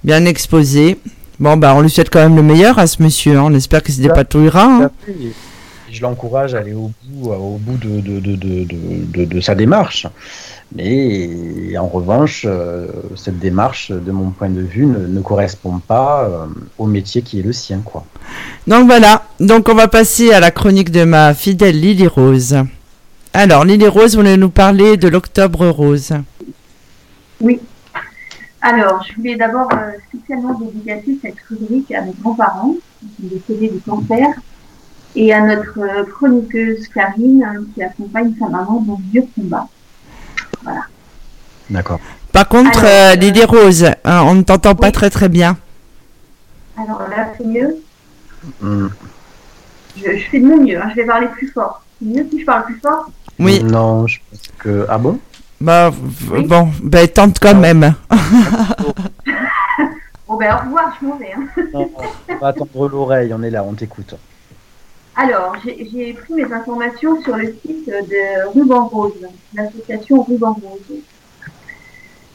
bien exposé. Bon bah on lui souhaite quand même le meilleur à ce monsieur. hein. On espère qu'il se dépatouillera. hein.
Je l'encourage à aller au bout, au bout de, de- de- de sa démarche. Mais en revanche, euh, cette démarche, de mon point de vue, ne, ne correspond pas euh, au métier qui est le sien. Quoi.
Donc voilà, donc on va passer à la chronique de ma fidèle Lily Rose. Alors Lily Rose voulait nous parler de l'octobre rose?
Alors, je voulais d'abord euh, spécialement dédicacer cette rubrique à mes grands-parents, qui sont décédés du cancer, et à notre chroniqueuse Karine, hein, qui accompagne sa maman dans le vieux combat.
D'accord.
Par contre,
Alors,
euh, Lily Rose, hein, on ne t'entend pas très très bien.
Alors là, c'est mieux.
Hmm.
Je, je fais de mon mieux, hein, je vais parler plus fort. C'est mieux si je parle plus fort
Oui,
Non, je pense que. Ah bon?
Bah
Oui.
bon, bah tente quand même.
Bon ben au revoir, je m'en vais. hein.
Non, On va attendre l'oreille, on est là, on t'écoute.
Alors, j'ai pris mes informations sur le site de Ruban Rose, l'association Ruban Rose.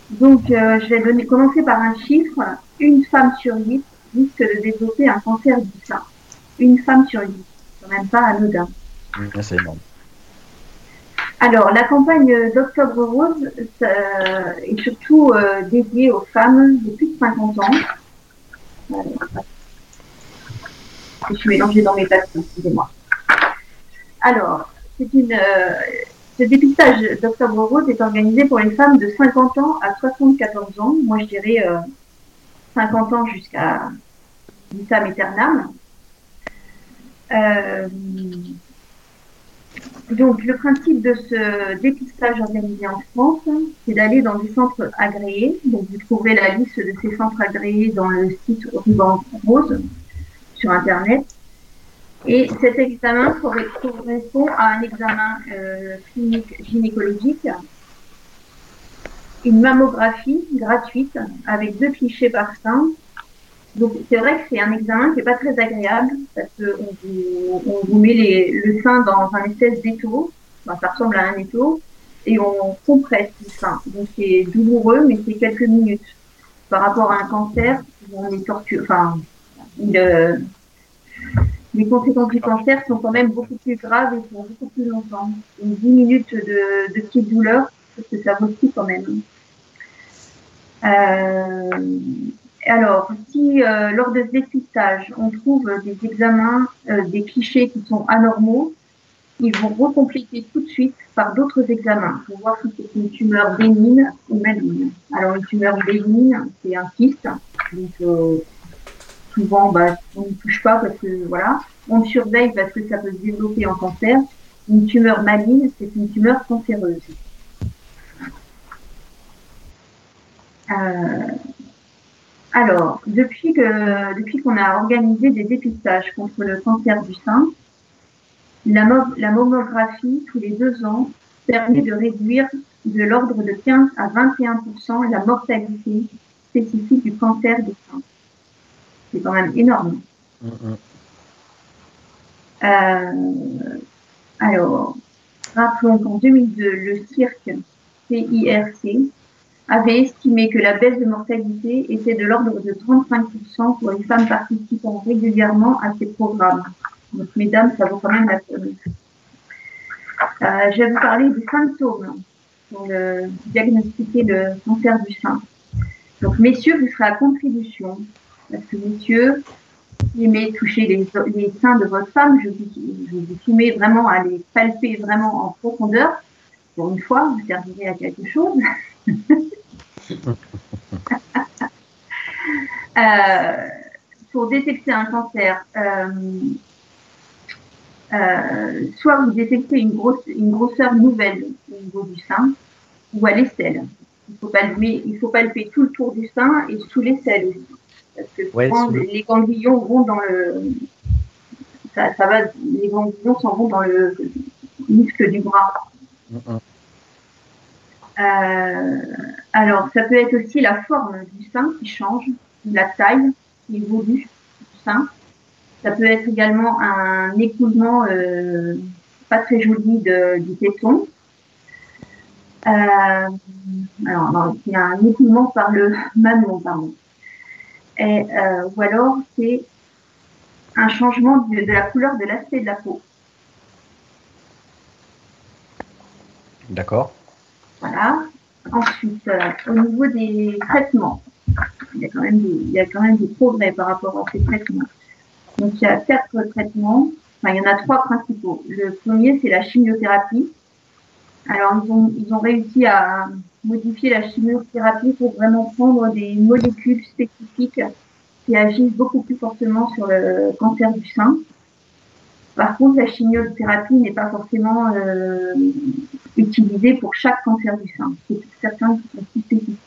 Donc, euh, je vais donner, commencer par un chiffre. Une femme sur huit risque de développer un cancer du sein. Une femme sur huit. Quand même pas anodin.
C'est énorme.
Alors, la campagne d'Octobre Rose est surtout euh, dédiée aux femmes de plus de 50 ans. Euh, je suis mélangée dans mes excusez-moi. Alors, c'est une, ce dépistage d'Octobre Rose est organisé pour les femmes de 50 ans à 74 ans. Moi, je dirais 50 ans jusqu'à vitam aeternam. Euh, donc, le principe de ce dépistage organisé en France, c'est d'aller dans des centres agréés. Donc, vous trouverez la liste de ces centres agréés dans le site Ruban Rose sur Internet. Et cet examen correspond à un examen euh, clinique gynécologique, une mammographie gratuite avec deux clichés par sein donc c'est vrai que c'est un examen qui n'est pas très agréable parce qu'on vous, on vous met le sein dans un espèce d'étau, ça ressemble à un étau, et on compresse le sein. Donc c'est douloureux, mais c'est quelques minutes. Par rapport à un cancer, on est torturé. Enfin, les conséquences du cancer sont quand même beaucoup plus graves et sont beaucoup plus longtemps. Donc 10 minutes de, de petite douleur, que ça vaut le coup quand même. Euh, alors, si euh, lors de ce dépistage, on trouve des examens, euh, des clichés qui sont anormaux, ils vont recompléter tout de suite par d'autres examens pour voir si c'est une tumeur bénigne ou maligne. Alors, une tumeur bénigne, c'est un kyste. Euh, souvent, bah, on ne touche pas parce que, voilà, on surveille parce que ça peut se développer en cancer. Une tumeur maligne, c'est une tumeur cancéreuse. Euh, alors, depuis que depuis qu'on a organisé des dépistages contre le cancer du sein, la, la mammographie tous les deux ans permet de réduire de l'ordre de 15 à 21% la mortalité spécifique du cancer du sein. C'est quand même énorme. Mm-hmm. Euh, alors, rappelons qu'en 2002, le CIRC, CIRC, avait estimé que la baisse de mortalité était de l'ordre de 35% pour les femmes participant régulièrement à ces programmes. Donc, mesdames, ça vaut quand même la peine. Euh, je vais vous parler des symptômes pour diagnostiquer le cancer du sein. Donc, messieurs, vous serez à contribution. Parce que, messieurs, si aimez toucher les, seins de votre femme, je vous, je soumets vraiment à les palper vraiment en profondeur. Pour une fois, vous servirez à quelque chose. Euh, pour détecter un cancer, euh, euh, soit vous détectez une, grosse, une grosseur nouvelle au niveau du sein ou à l'aisselle. Il faut palper, il faut palper tout le tour du sein et sous l'aisselle aussi. Parce que les ganglions vont dans le. Ça, ça va, les ganglions s'en vont dans le muscle du bras. Euh, alors, ça peut être aussi la forme du sein qui change, la taille qui évolue du sein. Ça peut être également un écoulement euh, pas très joli de, du téton. Euh, alors, il y a un écoulement par le mamelon, pardon. Et, euh, ou alors, c'est un changement de, de, la couleur de l'aspect de la peau.
D'accord.
Voilà. Ensuite, euh, au niveau des traitements, il y, a quand même des, il y a quand même des progrès par rapport à ces traitements. Donc, il y a quatre traitements. Enfin, il y en a trois principaux. Le premier, c'est la chimiothérapie. Alors, ils ont, ils ont réussi à modifier la chimiothérapie pour vraiment prendre des molécules spécifiques qui agissent beaucoup plus fortement sur le cancer du sein. Par contre, la chimiothérapie n'est pas forcément euh, utilisée pour chaque cancer du sein. C'est certains qui sont plus spécifiques.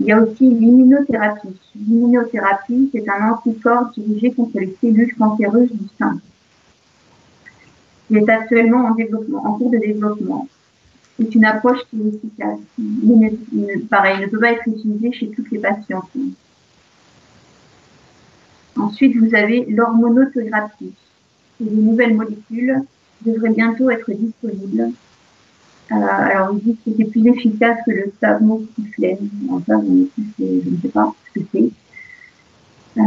Il y a aussi l'immunothérapie. L'immunothérapie, c'est un anticorps dirigé contre les cellules cancéreuses du sein. Il est actuellement en développement, en cours de développement. C'est une approche qui est efficace. Mais, pareil, ne peut pas être utilisée chez toutes les patientes. Ensuite, vous avez l'hormonothérapie. Les nouvelles molécules devraient bientôt être disponibles Euh, alors, il dit que c'était plus efficace que le tamoxifène. Enfin, je ne sais pas ce que c'est. Euh,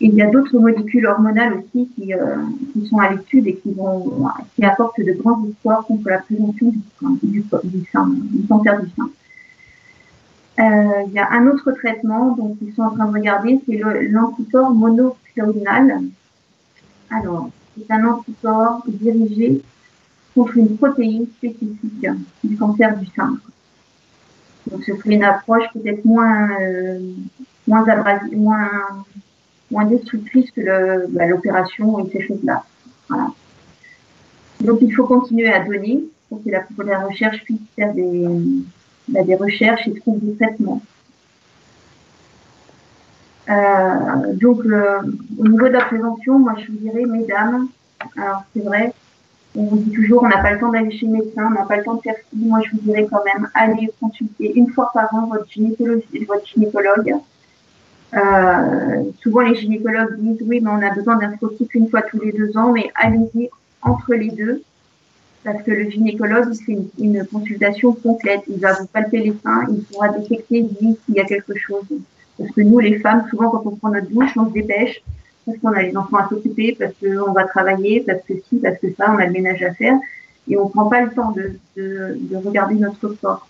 il y a d'autres molécules hormonales aussi qui, euh, qui sont à l'étude et qui, vont, qui apportent de grands espoirs contre la prévention du, du, du, du cancer du sein. Euh, il y a un autre traitement dont ils sont en train de regarder, c'est l'anticorps monoclonal. Alors, c'est un anticorps dirigé contre une protéine spécifique du cancer du sein. Donc, ce serait une approche peut-être moins, euh, moins, moins, moins destructrice que bah, l'opération et ces choses-là. Voilà. Donc, il faut continuer à donner pour que la, la recherche puisse faire des, bah, des recherches et trouver des traitements. Euh, donc, au niveau de la prévention, moi, je vous dirais, mesdames, alors c'est vrai, on vous dit toujours, on n'a pas le temps d'aller chez le médecin, on n'a pas le temps de faire ci. Moi, je vous dirais quand même, allez consulter une fois par an votre, votre gynécologue. Euh, souvent, les gynécologues disent, oui, mais on a besoin d'un scotique une fois tous les deux ans, mais allez-y entre les deux, parce que le gynécologue, il fait une, consultation complète. Il va vous palper les seins, il pourra détecter, s'il y a quelque chose. Parce que nous, les femmes, souvent, quand on prend notre douche, on se dépêche parce qu'on a les enfants à s'occuper, parce qu'on va travailler, parce que si, parce que ça, on a le ménage à faire, et on prend pas le temps de, de, de regarder notre corps.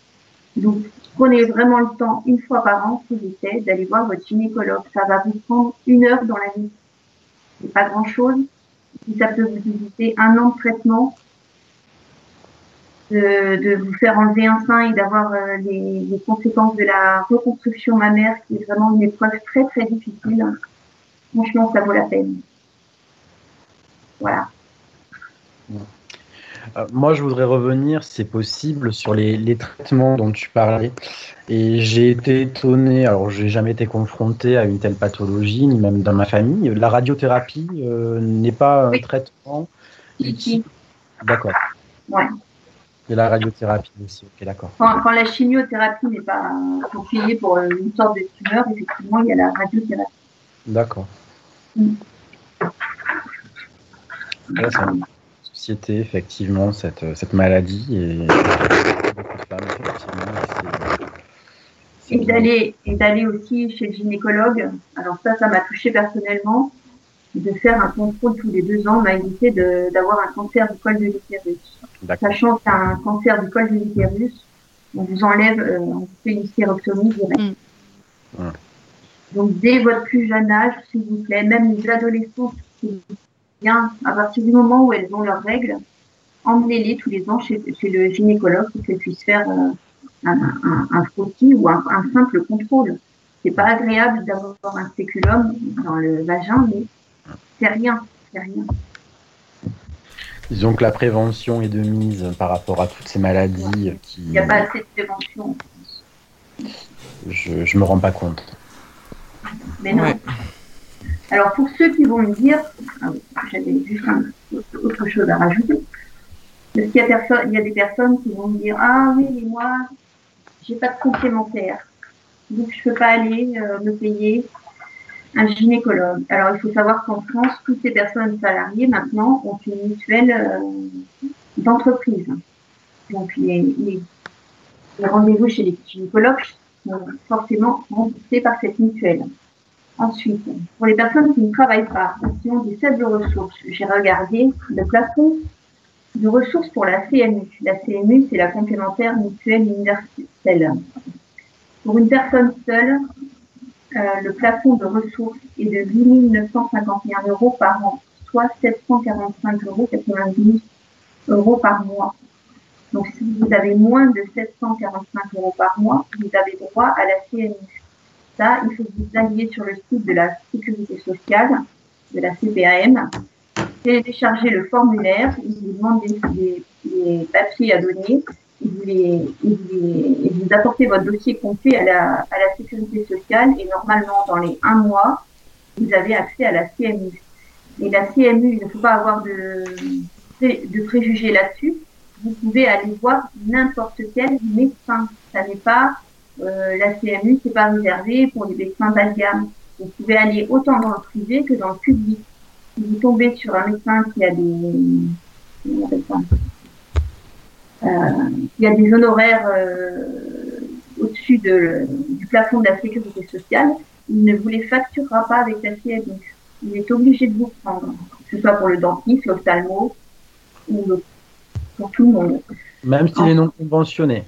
Donc, prenez vraiment le temps, une fois par an, s'il vous plaît, d'aller voir votre gynécologue. Ça va vous prendre une heure dans la nuit. C'est pas grand chose. Si ça peut vous éviter un an de traitement, de, de vous faire enlever un sein et d'avoir euh, les, les, conséquences de la reconstruction mammaire, qui est vraiment une épreuve très très difficile franchement, ça vaut la peine. Voilà.
Euh, moi, je voudrais revenir, si c'est possible, sur les, traitements dont tu parlais. Et j'ai été étonné, alors j'ai jamais été confronté à une telle pathologie, ni même dans ma famille. La radiothérapie euh, n'est pas un traitement. D'accord.
Ouais.
Et la radiothérapie aussi, ok, d'accord.
Quand, la chimiothérapie n'est pas conseillée pour une sorte de tumeur, effectivement, il y a la radiothérapie.
D'accord. Une société, effectivement, cette, cette maladie. Et,
et d'aller et d'aller aussi chez le gynécologue. Alors ça, ça m'a touché personnellement. De faire un contrôle tous les deux ans m'a évité d'avoir un cancer du col de l'utérus. Sachant qu'un cancer du col de l'utérus, on vous enlève, euh, on fait une stérectomie directe. Mm. Donc, dès votre plus jeune âge, s'il vous plaît, même les adolescents, bien, à partir du moment où elles ont leurs règles, emmenez-les tous les ans chez, le gynécologue pour qu'elles puissent faire euh, un, un, frottis ou un, simple contrôle. C'est pas agréable d'avoir un spéculum dans le vagin, mais c'est rien, c'est rien.
Disons que la prévention est de mise par rapport à toutes ces maladies qui.
Il n'y a pas assez de prévention.
Je ne me rends pas compte.
Mais non. Alors pour ceux qui vont me dire, ah j'avais juste autre chose à rajouter. Parce qu'il y, a des personnes qui vont me dire Ah oui, mais moi, j'ai pas de complémentaire. Donc je peux pas aller euh, me payer un gynécologue. Alors il faut savoir qu'en France, toutes ces personnes salariées maintenant ont une mutuelle euh, d'entreprise. Donc les, les rendez-vous chez les gynécologues sont forcément remboursés par cette mutuelle. Ensuite, pour les personnes qui ne travaillent pas, qui ont des faibles ressources, j'ai regardé le plafond de ressources pour la CMU. La CMU, c'est la complémentaire mutuelle universelle. Pour une personne seule, euh, le plafond de ressources est de 8 951 euros par an, soit 745 euros 92 euros par mois. Donc, si vous avez moins de 745 euros par mois, vous avez droit à la CMU ça, il faut vous alliez sur le site de la sécurité sociale, de la CPAM, télécharger le formulaire, il vous demande des, papiers à donner, et vous, les, vous, apportez votre dossier complet à la, à la sécurité sociale et normalement dans les un mois, vous avez accès à la CMU. Et la CMU, il ne faut pas avoir de, de préjugés là-dessus. Vous pouvez aller voir n'importe quel médecin. Ça n'est pas euh, la CMU, c'est pas réservé pour les médecins bas de gamme. Vous pouvez aller autant dans le privé que dans le public. Si vous tombez sur un médecin qui a des, euh, il y a des honoraires au-dessus de, du plafond de la sécurité sociale, il ne vous les facturera pas avec la CMU. Il est obligé de vous prendre, que ce soit pour le dentiste, l'ophtalmo ou pour tout le monde.
Même s'il est non conventionné.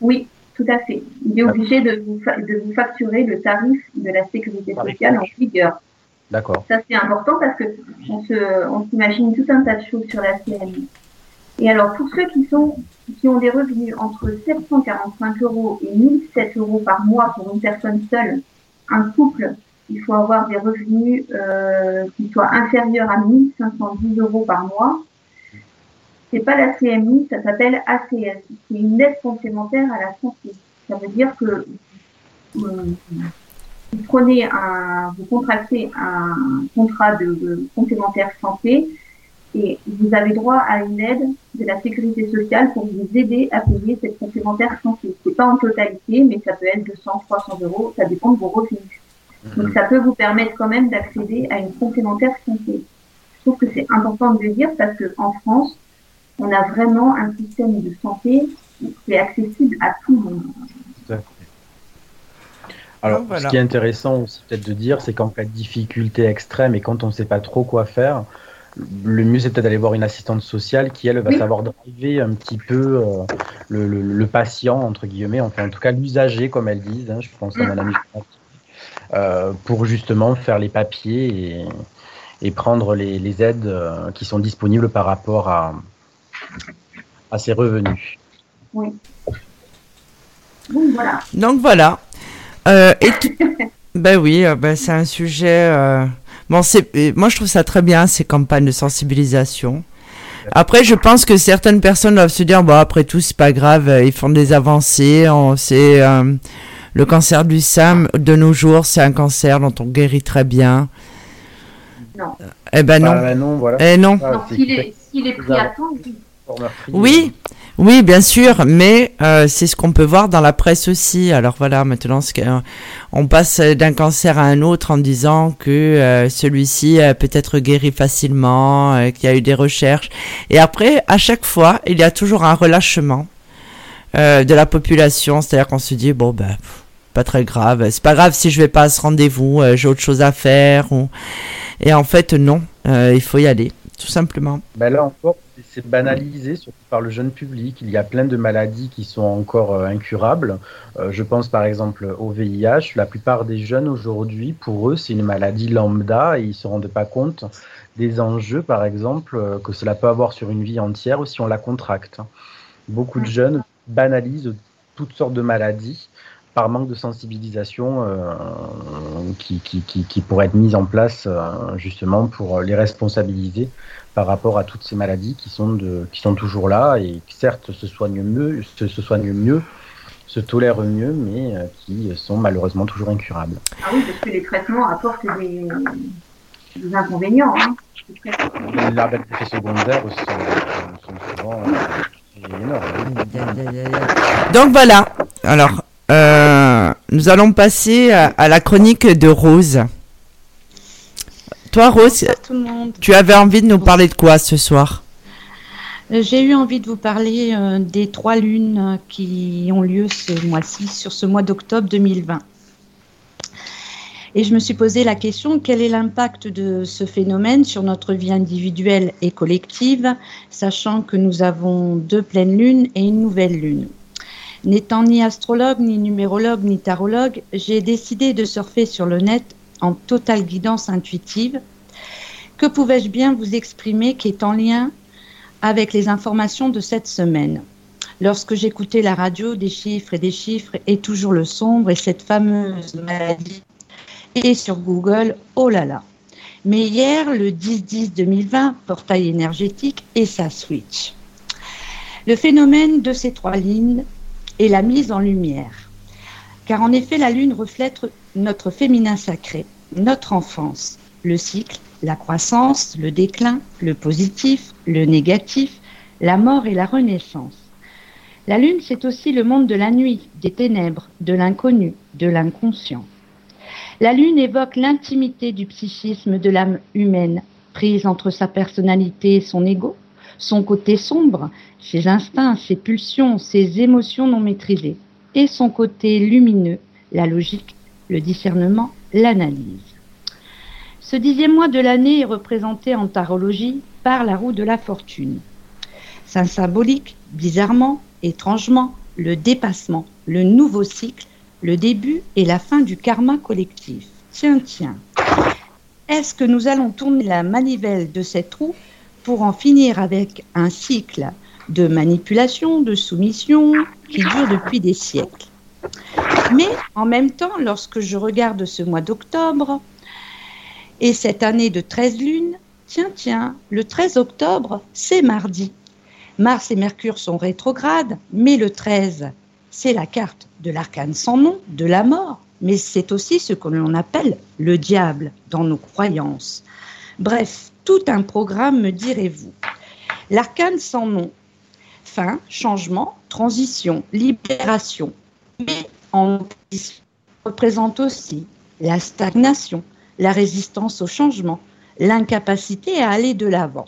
Oui, tout à fait. Il est obligé de vous, de vous facturer le tarif de la sécurité sociale en vigueur.
D'accord.
Ça, c'est important parce que on s'imagine tout un tas de choses sur la CMU. Et alors, pour ceux qui sont, qui ont des revenus entre 745 euros et 1007 euros par mois pour une personne seule, un couple, il faut avoir des revenus euh, qui soient inférieurs à 1510 euros par mois. C'est pas la CMI, ça s'appelle ACS. C'est une aide complémentaire à la santé. Ça veut dire que euh, vous prenez un, vous contractez un contrat de complémentaire santé et vous avez droit à une aide de la sécurité sociale pour vous aider à payer cette complémentaire santé. C'est pas en totalité, mais ça peut être 200, 300 euros, ça dépend de vos revenus. Mhm. Donc ça peut vous permettre quand même d'accéder à une complémentaire santé. Je trouve que c'est important de le dire parce qu'en France, on a vraiment un système de santé qui est accessible à tout le monde.
Alors, ce qui est intéressant aussi peut-être de dire, c'est qu'en cas de difficulté extrême et quand on ne sait pas trop quoi faire, le mieux, c'est peut-être d'aller voir une assistante sociale qui, elle, va savoir driver un petit peu euh, le, patient, entre guillemets, enfin, en tout cas, l'usager, comme elles disent. Hein, je pense à mm. Madame euh, pour justement faire les papiers et, prendre les, aides euh, qui sont disponibles par rapport à, à ses revenus.
Oui.
Donc voilà. Donc voilà. et ben oui, ben c'est un sujet Bon, c'est, moi je trouve ça très bien ces campagnes de sensibilisation. Après, je pense que certaines personnes doivent se dire, bon, après tout, c'est pas grave, euh, ils font des avancées. C'est euh, le cancer du sein de nos jours, c'est un cancer dont on guérit très bien.
Non.
Eh ben non.
Ah, non, voilà.
Eh non.
non s'il est, est, pris à temps,
oui. Oui, bien sûr, mais euh, c'est ce qu'on peut voir dans la presse aussi. Alors voilà, maintenant, euh, on passe d'un cancer à un autre en disant que euh, celui-ci peut être guéri facilement, qu'il y a eu des recherches. Et après, à chaque fois, il y a toujours un relâchement de la population, c'est-à-dire qu'on se dit bon ben pas très grave, c'est pas grave si je vais pas à ce rendez-vous, j'ai autre chose à faire. Ou... Et en fait, non, il faut y aller, tout simplement.
Ben là encore, c'est banalisé, surtout par le jeune public. Il y a plein de maladies qui sont encore euh, incurables. Euh, je pense par exemple au VIH. La plupart des jeunes aujourd'hui, pour eux, c'est une maladie lambda et ils ne se rendent pas compte des enjeux, par exemple, euh, que cela peut avoir sur une vie entière si on la contracte. Beaucoup de jeunes banalisent toutes sortes de maladies par manque de sensibilisation qui, qui, qui, qui, pourrait être mise en place justement pour les responsabiliser par rapport à toutes ces maladies qui sont, de, qui sont toujours là et qui certes se soignent mieux, se, se soignent mieux, se tolèrent mieux, mais euh, qui sont malheureusement toujours incurables.
Ah oui, parce que les traitements apportent des, des inconvénients. Hein. Les
effets secondaires sont, sont souvent euh, énormes.
Donc voilà. Alors, euh, nous allons passer à, à la chronique de Rose. Toi, Rose, tu avais envie de nous parler de quoi ce soir?
Euh, J'ai eu envie de vous parler euh, des trois lunes qui ont lieu ce mois-ci, sur ce mois d'octobre 2020. Et je me suis posé la question, quel est l'impact de ce phénomène sur notre vie individuelle et collective, sachant que nous avons deux pleines lunes et une nouvelle lune? N'étant ni astrologue, ni numérologue, ni tarologue, j'ai décidé de surfer sur le net en totale guidance intuitive, que pouvais-je bien vous exprimer qui est en lien avec les informations de cette semaine? Lorsque j'écoutais la radio, des chiffres et des chiffres, et toujours le sombre, et cette fameuse maladie, et sur Google, oh là là. Mais hier, le 10-10-2020, portail énergétique, et ça switch. Le phénomène de ces trois lignes est la mise en lumière. Car en effet, la Lune reflète notre féminin sacré, notre enfance, le cycle, la croissance, le déclin, le positif, le négatif, la mort et la renaissance. La Lune, c'est aussi le monde de la nuit, des ténèbres, de l'inconnu, de l'inconscient. La Lune évoque l'intimité du psychisme de l'âme humaine, prise entre sa personnalité et son ego, son côté sombre, ses instincts, ses pulsions, ses émotions non maîtrisées, et son côté lumineux, la logique, le discernement, l'analyse. Ce dixième mois de l'année est représenté en tarologie par la roue de la fortune. C'est symbolique, bizarrement, étrangement, le dépassement, le nouveau cycle, le début et la fin du karma collectif. Tiens, tiens. Est-ce que nous allons tourner la manivelle de cette roue pour en finir avec un cycle de manipulation, de soumission qui dure depuis des siècles Mais en même temps, lorsque je regarde ce mois d'octobre et cette année de 13 lunes, tiens, tiens, le 13 octobre, c'est mardi. Mars et Mercure sont rétrogrades, mais le 13, c'est la carte de l'arcane sans nom, de la mort, mais c'est aussi ce que l'on appelle le diable dans nos croyances. Bref, tout un programme, me direz-vous. L'arcane sans nom, fin, changement, transition, libération, mais en représente aussi la stagnation, la résistance au changement, l'incapacité à aller de l'avant.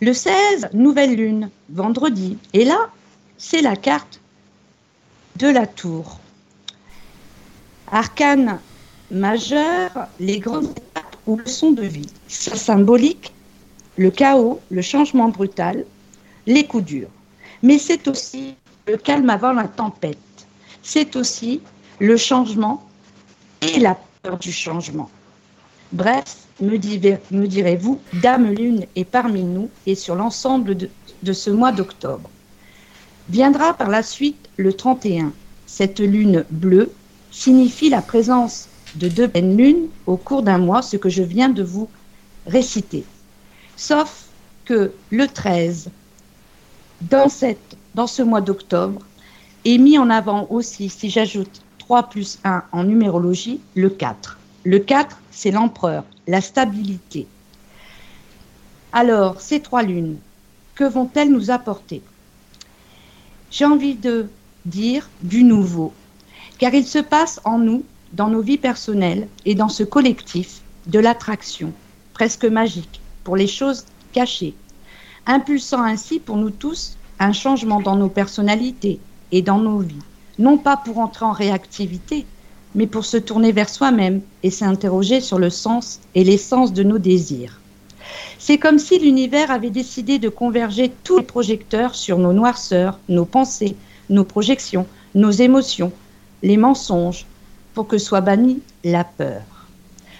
Le 16, nouvelle lune, vendredi. Et là, c'est la carte de la tour. Arcane majeur, les grandes ou leçons de vie. Ça symbolique le chaos, le changement brutal, les coups durs. Mais c'est aussi le calme avant la tempête. C'est aussi le changement et la peur du changement. Bref, me, direz-vous, Dame Lune est parmi nous et sur l'ensemble de, de ce mois d'octobre. Viendra par la suite le 31. Cette lune bleue signifie la présence de deux pleines lunes au cours d'un mois, ce que je viens de vous réciter. Sauf que le 13, dans, cette, dans ce mois d'octobre, est mis en avant aussi, si j'ajoute 3 plus 1 en numérologie, le 4. Le 4, c'est l'empereur, la stabilité. Alors, ces trois lunes, que vont-elles nous apporter? J'ai envie de dire du nouveau, car il se passe en nous, dans nos vies personnelles et dans ce collectif, de l'attraction, presque magique, pour les choses cachées, impulsant ainsi pour nous tous un changement dans nos personnalités et dans nos vies, non pas pour entrer en réactivité, mais pour se tourner vers soi-même et s'interroger sur le sens et l'essence de nos désirs. C'est comme si l'univers avait décidé de converger tous les projecteurs sur nos noirceurs, nos pensées, nos projections, nos émotions, les mensonges, pour que soit bannie la peur.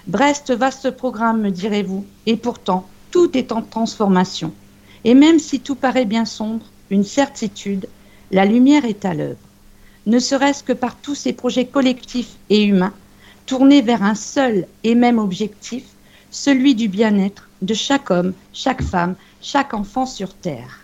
Brest, vaste programme, me direz-vous, et pourtant, tout est en transformation. Et même si tout paraît bien sombre, une certitude, la lumière est à l'œuvre ne serait-ce que par tous ces projets collectifs et humains, tournés vers un seul et même objectif, celui du bien-être de chaque homme, chaque femme, chaque enfant sur Terre.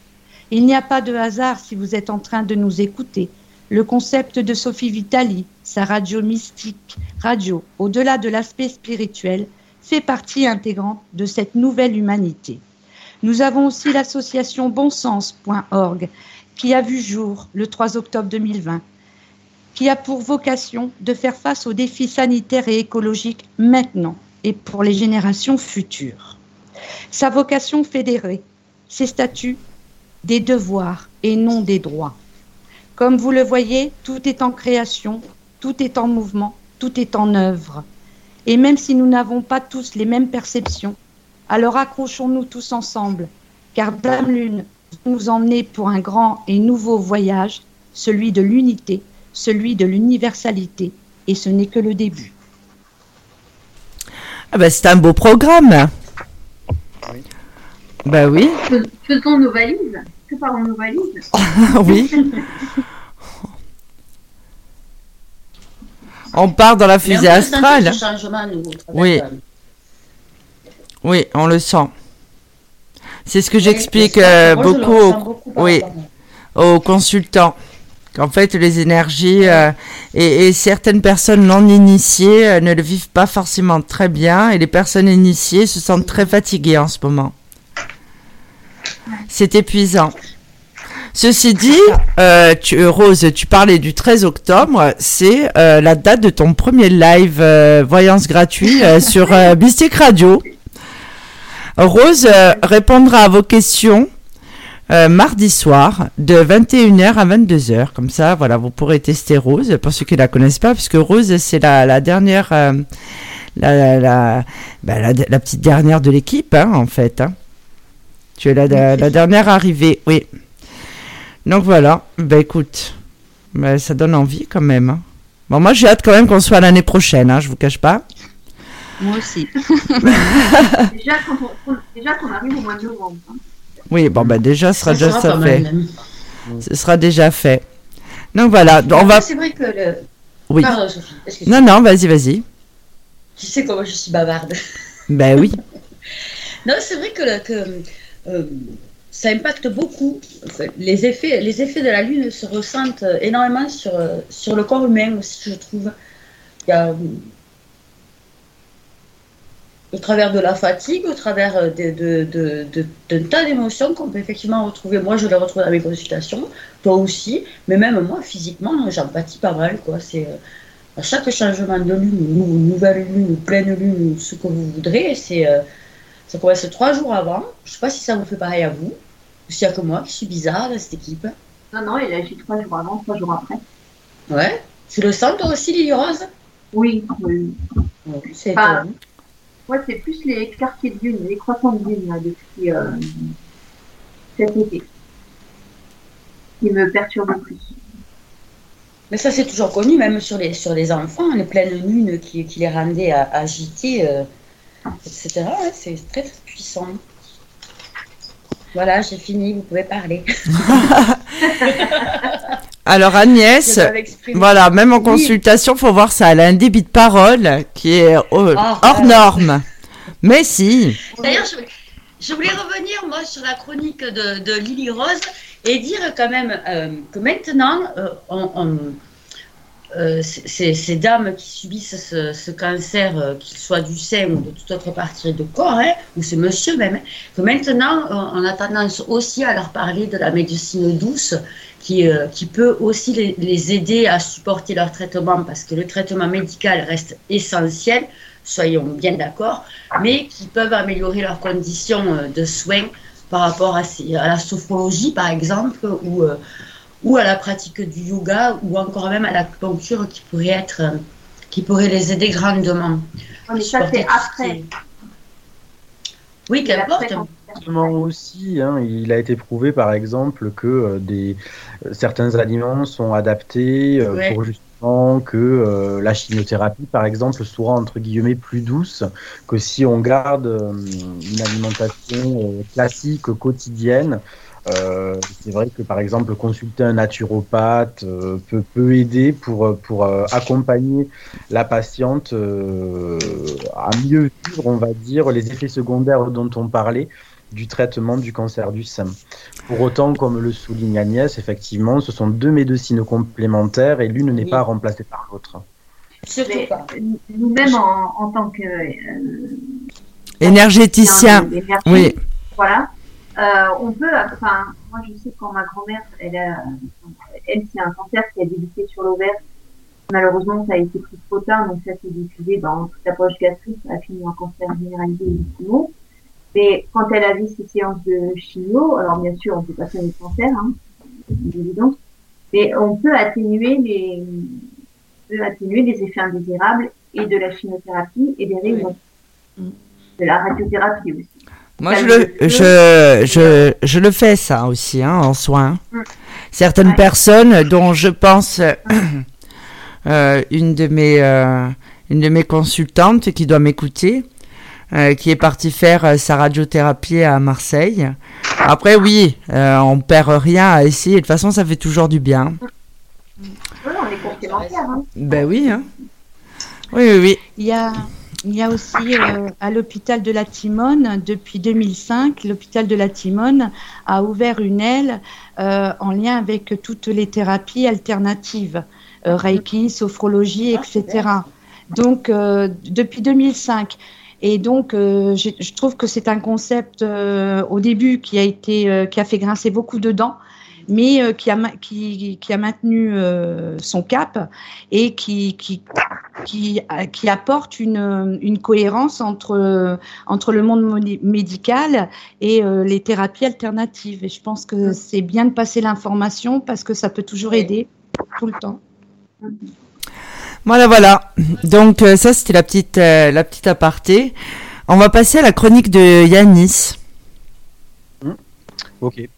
Il n'y a pas de hasard si vous êtes en train de nous écouter. Le concept de Sophie Vitali, sa radio mystique, radio, au-delà de l'aspect spirituel, fait partie intégrante de cette nouvelle humanité. Nous avons aussi l'association bonsens.org qui a vu jour le 3 octobre 2020 qui a pour vocation de faire face aux défis sanitaires et écologiques maintenant et pour les générations futures. Sa vocation fédérée, ses statuts, des devoirs et non des droits. Comme vous le voyez, tout est en création, tout est en mouvement, tout est en œuvre. Et même si nous n'avons pas tous les mêmes perceptions, alors accrochons-nous tous ensemble, car Dame Lune nous emmener pour un grand et nouveau voyage, celui de l'unité, celui de l'universalité, et ce n'est que le début.
Ah ben, c'est un beau programme. Oui. Ben oui.
Faisons nos valises. Préparons nos valises.
oui. on part dans la fusée astrale. oui. Oui, on le sent. C'est ce que j'explique euh, beaucoup, beaucoup, oui, aux consultants. En fait, les énergies euh, et, certaines personnes non initiées euh, ne le vivent pas forcément très bien et les personnes initiées se sentent très fatiguées en ce moment. C'est épuisant. Ceci dit, euh, tu, Rose, tu parlais du 13 octobre, c'est la date de ton premier live voyance gratuit sur Mystique Radio. Rose euh, répondra à vos questions euh, mardi soir de 21h à 22h. Comme ça, voilà, vous pourrez tester Rose pour ceux qui la connaissent pas, puisque Rose, c'est la, la dernière, euh, la, la, la, bah, la- petite dernière de l'équipe, hein, en fait. hein. Tu es la dernière arrivée, oui. Donc voilà, bah écoute, bah, ça donne envie quand même. hein. Bon, moi j'ai hâte quand même qu'on soit l'année prochaine, hein, je vous cache pas.
Moi aussi.
Déjà, qu'on arrive au mois de novembre. hein.
Oui, bon, bah déjà, ce sera
Ça
déjà
sera
ça
pas
fait.
mal, même.
Ce sera déjà fait. Donc voilà, on va.
C'est vrai que le.
Oui.
Pardon, Sophie. excuse-moi.
Non, non, vas-y, vas-y.
Tu sais comment je suis bavarde.
Ben oui.
Non, c'est vrai que euh, ça impacte beaucoup. Les effets, les effets de la Lune se ressentent euh, énormément sur, euh, sur le corps humain aussi, je trouve. Il y a, euh, au travers de la fatigue, au travers euh, de, de, de, d'un tas d'émotions qu'on peut effectivement retrouver. Moi, je les retrouve dans mes consultations, toi aussi, mais même moi, physiquement, j'en pâtis pas mal. Quoi. C'est, à chaque changement de lune, ou nouvelle lune, pleine lune, ce que vous voudrez, c'est, ça commence trois jours avant. Je sais pas si ça vous fait pareil à vous, ou s'il y a que moi qui suis bizarre dans cette équipe.
Non, non, il agit trois jours avant, trois jours après.
Ouais. Tu le sens toi aussi, Lily Rose?
Oui, oui.
Ouais, C'est
Pas-
étonnant.
Moi, c'est plus les quartiers de lune, les croissants de lune, là, depuis euh, cet été, qui me perturbent le plus.
Mais ça, c'est toujours connu, même sur les, sur les enfants, les pleines lunes qui, qui les rendaient à- agités, euh, etc. Ouais, c'est très, très puissant. Voilà, j'ai fini, vous pouvez parler.
Alors Agnès, voilà, même en consultation, faut voir ça. Elle a un débit de parole qui est euh,
Ah,
hors
ouais.
norme. Mais si.
D'ailleurs, je, je voulais revenir, moi, sur la chronique de, de Lily Rose et dire quand même euh, que maintenant, euh, on- on- euh, ces, dames qui subissent ce, ce cancer, euh, qu'il soit du sein ou de toute autre partie de corps, hein, ou ce monsieur même, hein, que maintenant, on on a tendance aussi à leur parler de la médecine douce qui, euh, qui peut aussi les, aider à supporter leur traitement parce que le traitement médical reste essentiel, soyons bien d'accord, mais qui peuvent améliorer leurs conditions euh, de soins par rapport à, à la sophrologie, par exemple, ou, euh, ou à la pratique du yoga, ou encore même à l'acupuncture qui pourrait être, qui pourrait les aider grandement.
Non, mais ça, c'est après.
Oui, qu'importe.
aussi, hein, il a été prouvé par exemple que euh, des, euh, certains aliments sont adaptés euh,
Ouais.
pour justement que euh, la chimiothérapie par exemple soit entre guillemets plus douce que si on garde euh, une alimentation euh, classique quotidienne. Euh, c'est vrai que par exemple consulter un naturopathe euh, peut, peut aider pour, pour euh, accompagner la patiente euh, à mieux vivre, on va dire, les effets secondaires dont on parlait du traitement du cancer du sein. Pour autant, comme le souligne Agnès, effectivement, ce sont deux médecines complémentaires et l'une n'est
Oui.
pas remplacée par l'autre.
Surtout
Mais
pas.
Nous-mêmes, en, en tant que euh,
Énergéticien. Oui.
Voilà. Euh, on peut, enfin, moi je sais quand ma grand-mère, elle, a, elle c'est un cancer qui a débuté sur l'ovaire. Malheureusement, ça a été pris trop tard, donc ça s'est diffusé dans toute la poche gastrique, ça a fini en cancer généralisé du poumon. Mais quand elle a vu ces séances de chimio, alors bien sûr, on peut pas soigner le cancer, hein, c'est évident, mais on peut atténuer les, on peut atténuer les effets indésirables et de la chimiothérapie et des rayons.
Mm.
De la radiothérapie aussi.
Moi, je le, je, je, je le fais ça aussi hein, en soins.
Mm.
Certaines
Ouais.
personnes dont je pense euh, une de mes euh, une de mes consultantes qui doit m'écouter, euh, qui est partie faire euh, sa radiothérapie à Marseille. Après, oui, euh, on perd rien à essayer. De toute façon, ça fait toujours du bien.
Oui, on est complémentaires. Hein.
Ben oui. Hein. Oui, oui, oui.
Il y a, il y a aussi euh, à l'hôpital de la Timone, depuis 2005, l'hôpital de la Timone a ouvert une aile euh, en lien avec toutes les thérapies alternatives, euh, Reiki, sophrologie,
Ah,
etc. Donc, depuis 2005. Et donc, je, je trouve que c'est un concept au début qui a été, qui a fait grincer beaucoup de dents, mais euh, qui, a, qui, qui, a maintenu euh, son cap et qui, qui, qui, qui apporte une, une, cohérence entre, entre le monde médical et les thérapies alternatives. Et je pense que c'est bien de passer l'information parce que ça peut toujours aider tout le temps.
Voilà, voilà. Donc ça, c'était la petite, la petite aparté. On va passer à la chronique de Yanis.
Mmh. Ok.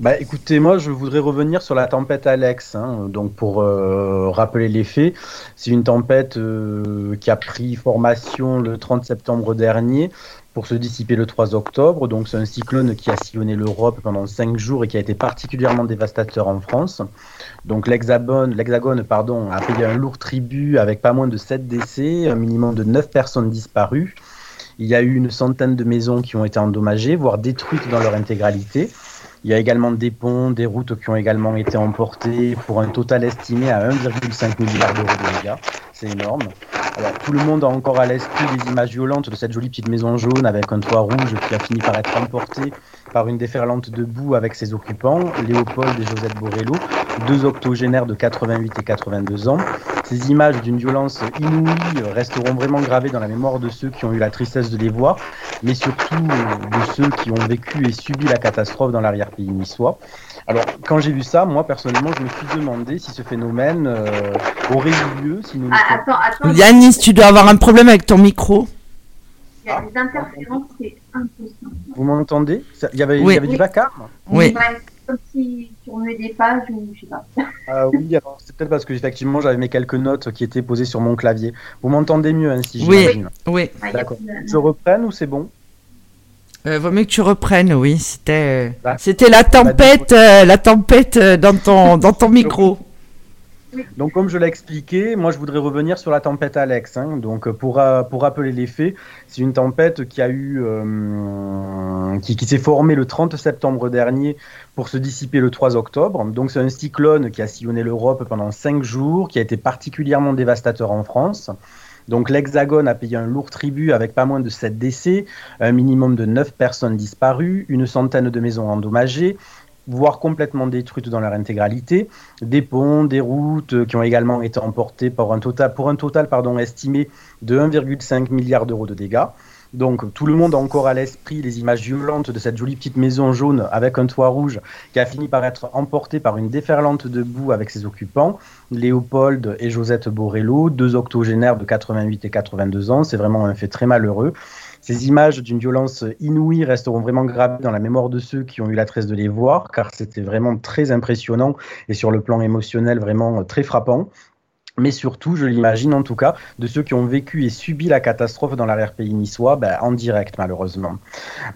Bah, écoutez, moi, je voudrais revenir sur la tempête Alex. Hein. donc, pour euh, rappeler les faits, c'est une tempête euh, qui a pris formation le 30 septembre dernier pour se dissiper le 3 octobre. Donc, c'est un cyclone qui a sillonné l'Europe pendant 5 jours et qui a été particulièrement dévastateur en France. Donc, l'Hexagone, pardon, a payé un lourd tribut avec pas moins de 7 décès, un minimum de 9 personnes disparues. Il y a eu une centaine de maisons qui ont été endommagées, voire détruites dans leur intégralité. Il y a également des ponts, des routes qui ont également été emportées pour un total estimé à 1,5 milliard d'euros de dégâts. C'est énorme. Alors, tout le monde a encore à l'esprit les images violentes de cette jolie petite maison jaune avec un toit rouge qui a fini par être emporté par une déferlante de boue avec ses occupants, Léopold et Josette Borello, deux octogénaires de 88 et 82 ans. Ces images d'une violence inouïe resteront vraiment gravées dans la mémoire de ceux qui ont eu la tristesse de les voir, mais surtout de ceux qui ont vécu et subi la catastrophe dans l'arrière-pays niçois. Alors, quand j'ai vu ça, moi personnellement, je me suis demandé si ce phénomène euh, aurait eu lieu. Si nous
ah, attends, attends, Yanis, tu dois avoir un problème avec ton micro.
Il y a des interférences, c'est impossible.
Vous m'entendez? Il y avait, il y avait du vacarme
Oui.
comme si tu remuais des pages ou je sais pas.
Ah oui, alors c'est peut-être parce que effectivement j'avais mes quelques notes qui étaient posées sur mon clavier. Vous m'entendez mieux ainsi
hein, j'imagine Oui.
oui. D'accord. Je reprenne ou c'est bon?
Euh, vaut mieux que tu reprennes, oui. C'était, bah, c'était la tempête, euh, la tempête euh, dans ton, dans ton micro.
Donc, comme je l'ai expliqué, moi je voudrais revenir sur la tempête Alex. Hein. Donc, pour, pour rappeler les faits, c'est une tempête qui a eu, euh, qui, qui s'est formée le 30 septembre dernier pour se dissiper le 3 octobre. Donc, c'est un cyclone qui a sillonné l'Europe pendant 5 jours, qui a été particulièrement dévastateur en France. Donc l'Hexagone a payé un lourd tribut avec pas moins de 7 décès, un minimum de 9 personnes disparues, une centaine de maisons endommagées, voire complètement détruites dans leur intégralité, des ponts, des routes qui ont également été emportées pour un total, pour un total pardon, estimé de 1,5 milliard d'euros de dégâts. Donc tout le monde a encore à l'esprit les images violentes de cette jolie petite maison jaune avec un toit rouge qui a fini par être emportée par une déferlante de boue avec ses occupants, Léopold et Josette Borello, deux octogénaires de 88 et 82 ans. C'est vraiment un fait très malheureux. Ces images d'une violence inouïe resteront vraiment gravées dans la mémoire de ceux qui ont eu la tresse de les voir, car c'était vraiment très impressionnant et sur le plan émotionnel vraiment très frappant mais surtout, je l'imagine en tout cas, de ceux qui ont vécu et subi la catastrophe dans l'arrière-pays niçois, ben, en direct malheureusement.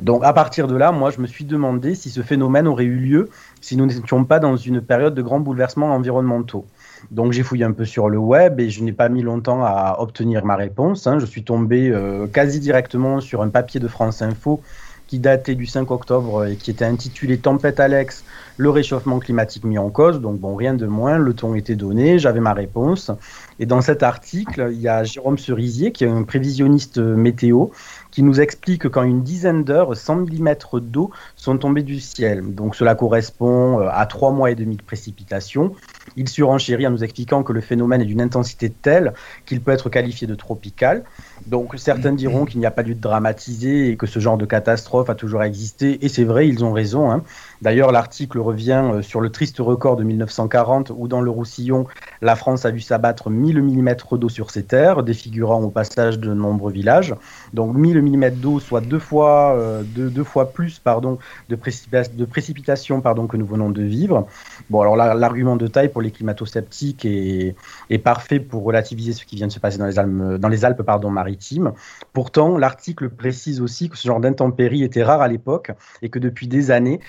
Donc à partir de là, moi je me suis demandé si ce phénomène aurait eu lieu si nous n'étions pas dans une période de grands bouleversements environnementaux. Donc j'ai fouillé un peu sur le web et je n'ai pas mis longtemps à obtenir ma réponse. Hein. Je suis tombé euh, quasi directement sur un papier de France Info qui datait du 5 octobre et qui était intitulé Tempête Alex, le réchauffement climatique mis en cause. Donc bon, rien de moins, le ton était donné, j'avais ma réponse. Et dans cet article, il y a Jérôme Cerisier, qui est un prévisionniste météo, qui nous explique qu'en une dizaine d'heures, 100 mm d'eau sont tombés du ciel. Donc cela correspond euh, à trois mois et demi de précipitations. Il surenchérit en nous expliquant que le phénomène est d'une intensité telle qu'il peut être qualifié de tropical. Donc certains diront qu'il n'y a pas lieu de dramatiser et que ce genre de catastrophe a toujours existé. Et c'est vrai, ils ont raison. Hein. D'ailleurs, l'article revient euh, sur le triste record de 1940 où dans le Roussillon, la France a vu s'abattre 1000 mm d'eau sur ses terres, défigurant au passage de nombreux villages. Donc 1000 mm d'eau, soit deux fois, euh, deux, fois plus pardon, de, de précipitations que nous venons de vivre. Bon, alors l'argument de taille pour les climato-sceptiques est, parfait pour relativiser ce qui vient de se passer dans les Alpes, dans les Alpes pardon, maritimes. Pourtant, l'article précise aussi que ce genre d'intempéries était rare à l'époque et que depuis des années,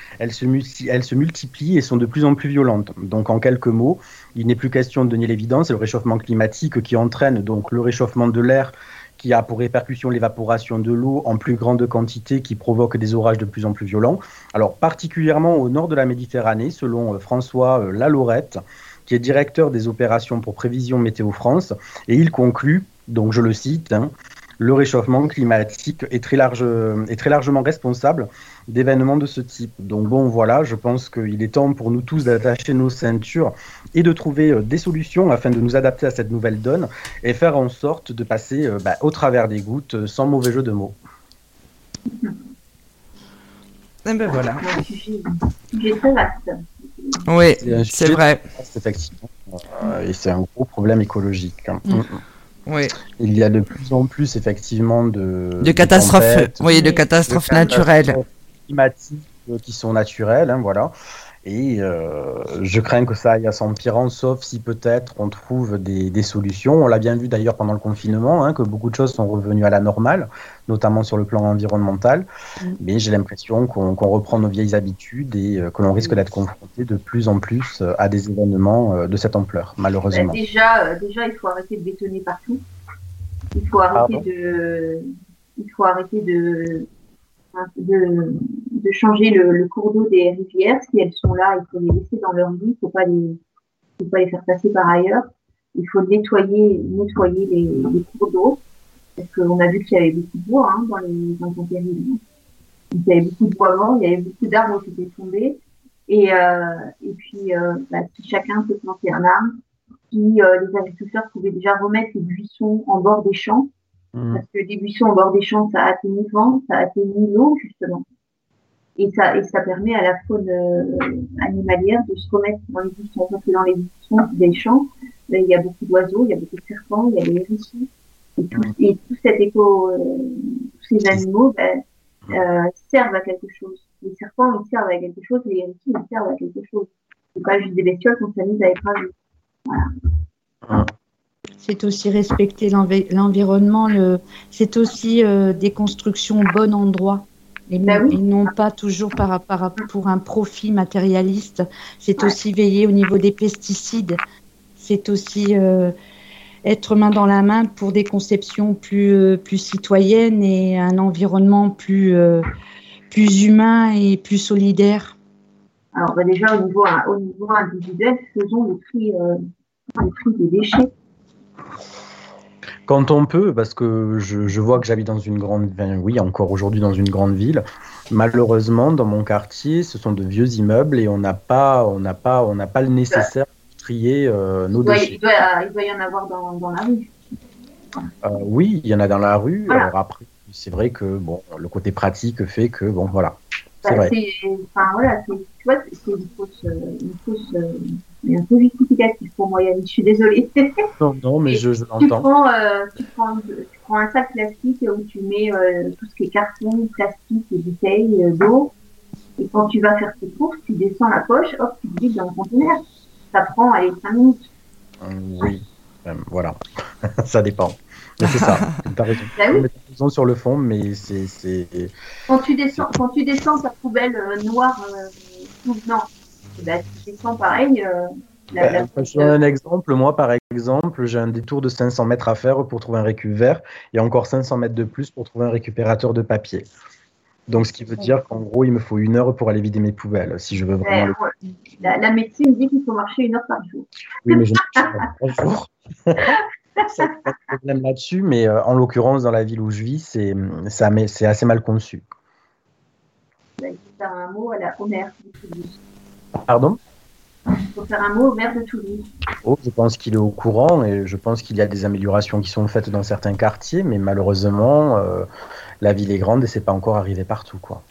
elles se multiplient et sont de plus en plus violentes. Donc, en quelques mots, il n'est plus question de donner l'évidence, c'est le réchauffement climatique qui entraîne donc le réchauffement de l'air qui a pour répercussion l'évaporation de l'eau en plus grande quantité qui provoque des orages de plus en plus violents. Alors particulièrement au nord de la Méditerranée, selon euh, François euh, Lalorette, qui est directeur des opérations pour prévision Météo France, et il conclut, donc je le cite, hein, le réchauffement climatique est très, large, est très largement responsable d'événements de ce type. Donc bon, voilà, je pense qu'il est temps pour nous tous d'attacher nos ceintures et de trouver euh, des solutions afin de nous adapter à cette nouvelle donne et faire en sorte de passer euh, bah, au travers des gouttes euh, sans mauvais jeu de mots.
Et ben voilà. Oui,
C'est
vrai.
effectivement. Et c'est un gros problème écologique. hein.
Mm. Oui.
Il y a de plus en plus, effectivement, de,
De catastrophes,
tempêtes,
oui, de catastrophes
de
naturelles.
catastrophes climatiques euh, qui sont naturelles, hein, voilà. Et euh, je crains que ça aille à s'empirant, sauf si peut-être on trouve des, des solutions. On l'a bien vu d'ailleurs pendant le confinement, hein, que beaucoup de choses sont revenues à la normale, notamment sur le plan environnemental.
Mm.
Mais j'ai l'impression qu'on qu'on reprend nos vieilles habitudes et euh, que l'on risque d'être confronté de plus en plus euh, à des événements euh, de cette ampleur,
Bah,
malheureusement.
déjà, euh, déjà, il faut arrêter de bétonner partout. Il faut arrêter
Pardon
de, il faut arrêter de, de, changer le, cours d'eau des rivières. Si elles sont là, il faut les laisser dans leur vie. Il les, faut pas les faire passer par ailleurs. Il faut nettoyer, nettoyer les, cours d'eau. Parce qu'on a vu qu'il y avait beaucoup de bois hein, dans les dans. Il y avait beaucoup de bois il y avait beaucoup d'arbres qui étaient tombés. Et, euh, puis, euh, bah, si chacun peut planter un arbre, si euh, les agriculteurs pouvaient déjà remettre les buissons en bord des champs,
Mm.
parce que des buissons en bord des champs, ça atténue le vent, ça atténue l'eau, justement. Et ça, et ça permet à la faune euh, animalière de se remettre dans les buissons. Parce que dans les buissons des champs, ben, il y a beaucoup d'oiseaux, il y a beaucoup de serpents, il y a des hérissons. Et tout, et tout cet éco, euh, tous ces animaux ben, euh, servent à quelque chose. Les serpents, ils servent à quelque chose, les hérissons, ils servent à quelque chose. C'est pas juste des bestioles qu'on s'amuse à écraser.
C'est aussi respecter l'envi- l'environnement, le... c'est aussi euh, des constructions au bon endroit. Et,
oui.
et non pas toujours par, par, pour un profit matérialiste. C'est aussi veiller au niveau des pesticides. C'est aussi euh, être main dans la main pour des conceptions plus, euh, plus citoyennes et un environnement plus, plus humain et plus solidaire.
Alors bah, déjà au niveau, au niveau individuel, faisons le tri, le tri des déchets.
Quand on peut, parce que je, je vois que j'habite dans une grande, enfin, oui, encore aujourd'hui dans une grande ville. Malheureusement, dans mon quartier, ce sont de vieux immeubles et on n'a pas, on n'a pas, on n'a pas le nécessaire pour trier euh, nos
Il doit,
déchets.
il, doit, il doit y en avoir dans, dans la rue.
Euh, oui, il y en a dans la rue.
Voilà.
Alors après, c'est vrai que bon, le côté pratique fait que bon, voilà, c'est
Bah,
vrai.
Enfin voilà, tu vois, c'est c'est une fausse, euh, une fausse, un faux justificatif pour moi, Yannick. Je suis désolée.
Non, non, mais je, je
tu
l'entends.
prends, euh, tu prends, tu prends un sac plastique où tu mets euh, tout ce qui est carton, plastique et bouteilles euh, d'eau. Et quand tu vas faire tes courses, tu descends la poche, hop, tu le vides dans le conteneur. Ça prend, allez, 5 minutes.
Oui, euh, voilà, ça dépend. Mais c'est ça. T'as raison.
Bah oui.
Raison sur le fond, mais c'est, c'est,
Quand tu descends, quand tu descends ta poubelle euh, noire, euh, tout non, tu descends pareil. Euh, la, la-
Ben, je donne un exemple. Moi, par exemple, j'ai un détour de 500 mètres à faire pour trouver un récup vert et encore 500 mètres de plus pour trouver un récupérateur de papier. Donc, ce qui veut dire qu'en gros, il me faut une heure pour aller vider mes poubelles si je veux vraiment le.
ouais. la, la médecine dit qu'il faut marcher une heure par jour.
Oui, mais je ne marche pas trois jours. Ça, pas de problème là-dessus, mais euh, en l'occurrence, dans la ville où je vis, c'est, assez mal conçu.
Faire un mot à la, de Toulouse.
Pardon
faut faire un mot au maire de Toulouse.
Oh, je pense qu'il est au courant et je pense qu'il y a des améliorations qui sont faites dans certains quartiers, mais malheureusement, euh, la ville est grande et c'est pas encore arrivé partout, quoi.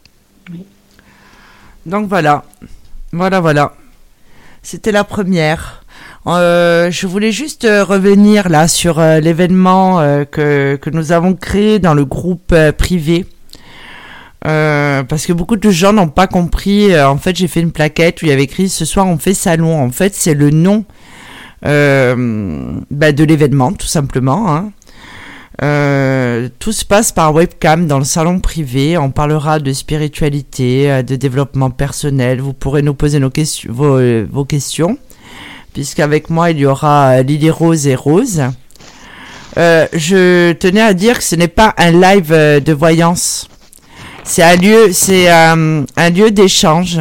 Donc voilà, voilà, voilà. C'était la première. Euh, je voulais juste euh, revenir là sur euh, l'événement euh, que, que nous avons créé dans le groupe euh, privé. Euh, parce que beaucoup de gens n'ont pas compris. Euh, en fait, j'ai fait une plaquette où il y avait écrit ce soir on fait salon. En fait, c'est le nom euh, bah, de l'événement, tout simplement. hein. Euh, tout se passe par webcam dans le salon privé. On parlera de spiritualité, euh, de développement personnel. Vous pourrez nous poser nos questions, vos, vos questions, puisqu'avec moi il y aura Lily Rose et Rose. Je tenais à dire que ce n'est pas un live de voyance. C'est un lieu, c'est euh, un lieu d'échange.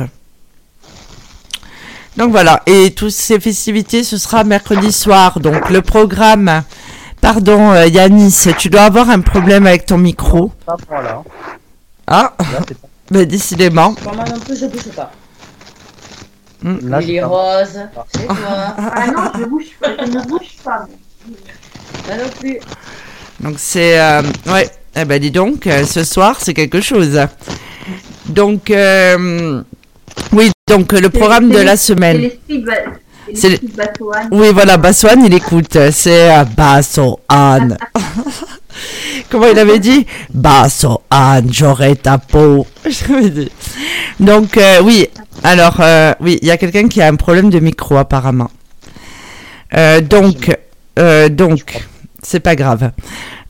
Donc voilà, et toutes ces festivités, ce sera mercredi soir. Donc le programme pardon, euh, Yanis, tu dois avoir un problème avec ton micro.
Pas moi là.
Ah,
Là, c'est pas-
bah, décidément.
Pour moi non plus, je bouge pas.
là,
Il est
pas-
rose, c'est toi.
Ah non, je bouge pas, je ne bouge pas.
Moi non plus.
Donc c'est euh, ouais. Eh ben dis donc, euh, ce soir c'est quelque chose. Donc euh, oui, donc le programme de la semaine. C'est
Batoine.
Oui, voilà, Bassoane, il écoute. C'est euh, Basso Anne. Comment il avait dit? Basso Anne, j'aurai ta peau. Donc, euh, oui, alors, euh, oui, il y a quelqu'un qui a un problème de micro, apparemment. Euh, donc, donc, c'est pas grave.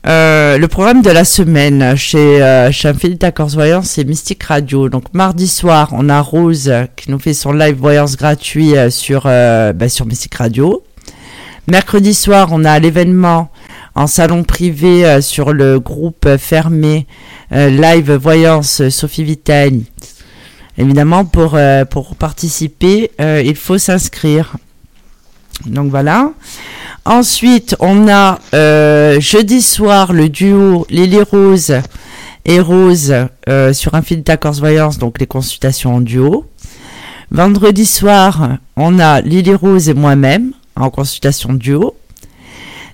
Euh, le programme de la semaine chez, euh, chez Corse Voyance, c'est Mystique Radio. Donc mardi soir, on a Rose qui nous fait son live voyance gratuit euh, sur, euh, bah, sur Mystique Radio. Mercredi soir, on a l'événement en salon privé sur le groupe fermé live voyance Sophie Vitali. Évidemment, pour, pour participer, il faut s'inscrire. Donc voilà. Ensuite, on a euh, jeudi soir le duo Lily Rose et Rose euh, sur Infinita Corse Voyance, donc les consultations en duo. Vendredi soir, on a Lily Rose et moi-même en consultation duo.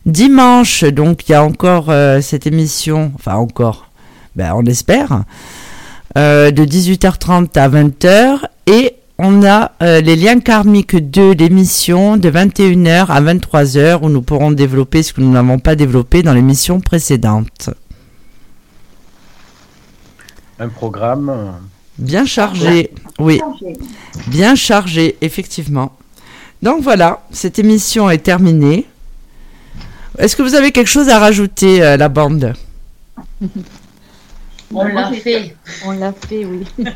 Dimanche, donc il y a encore euh, cette émission, enfin encore, ben, on espère, de 18h30 à 20h. Et on a euh, les liens karmiques 2, l'émission de 21h à 23h où nous pourrons développer ce que nous n'avons pas développé dans l'émission précédente.
Un programme. euh,
Bien chargé, oui, bien chargé, effectivement. Donc voilà, cette émission est terminée. Est-ce que vous avez quelque chose à rajouter, euh, la bande?
On l'a fait.
On l'a fait, oui.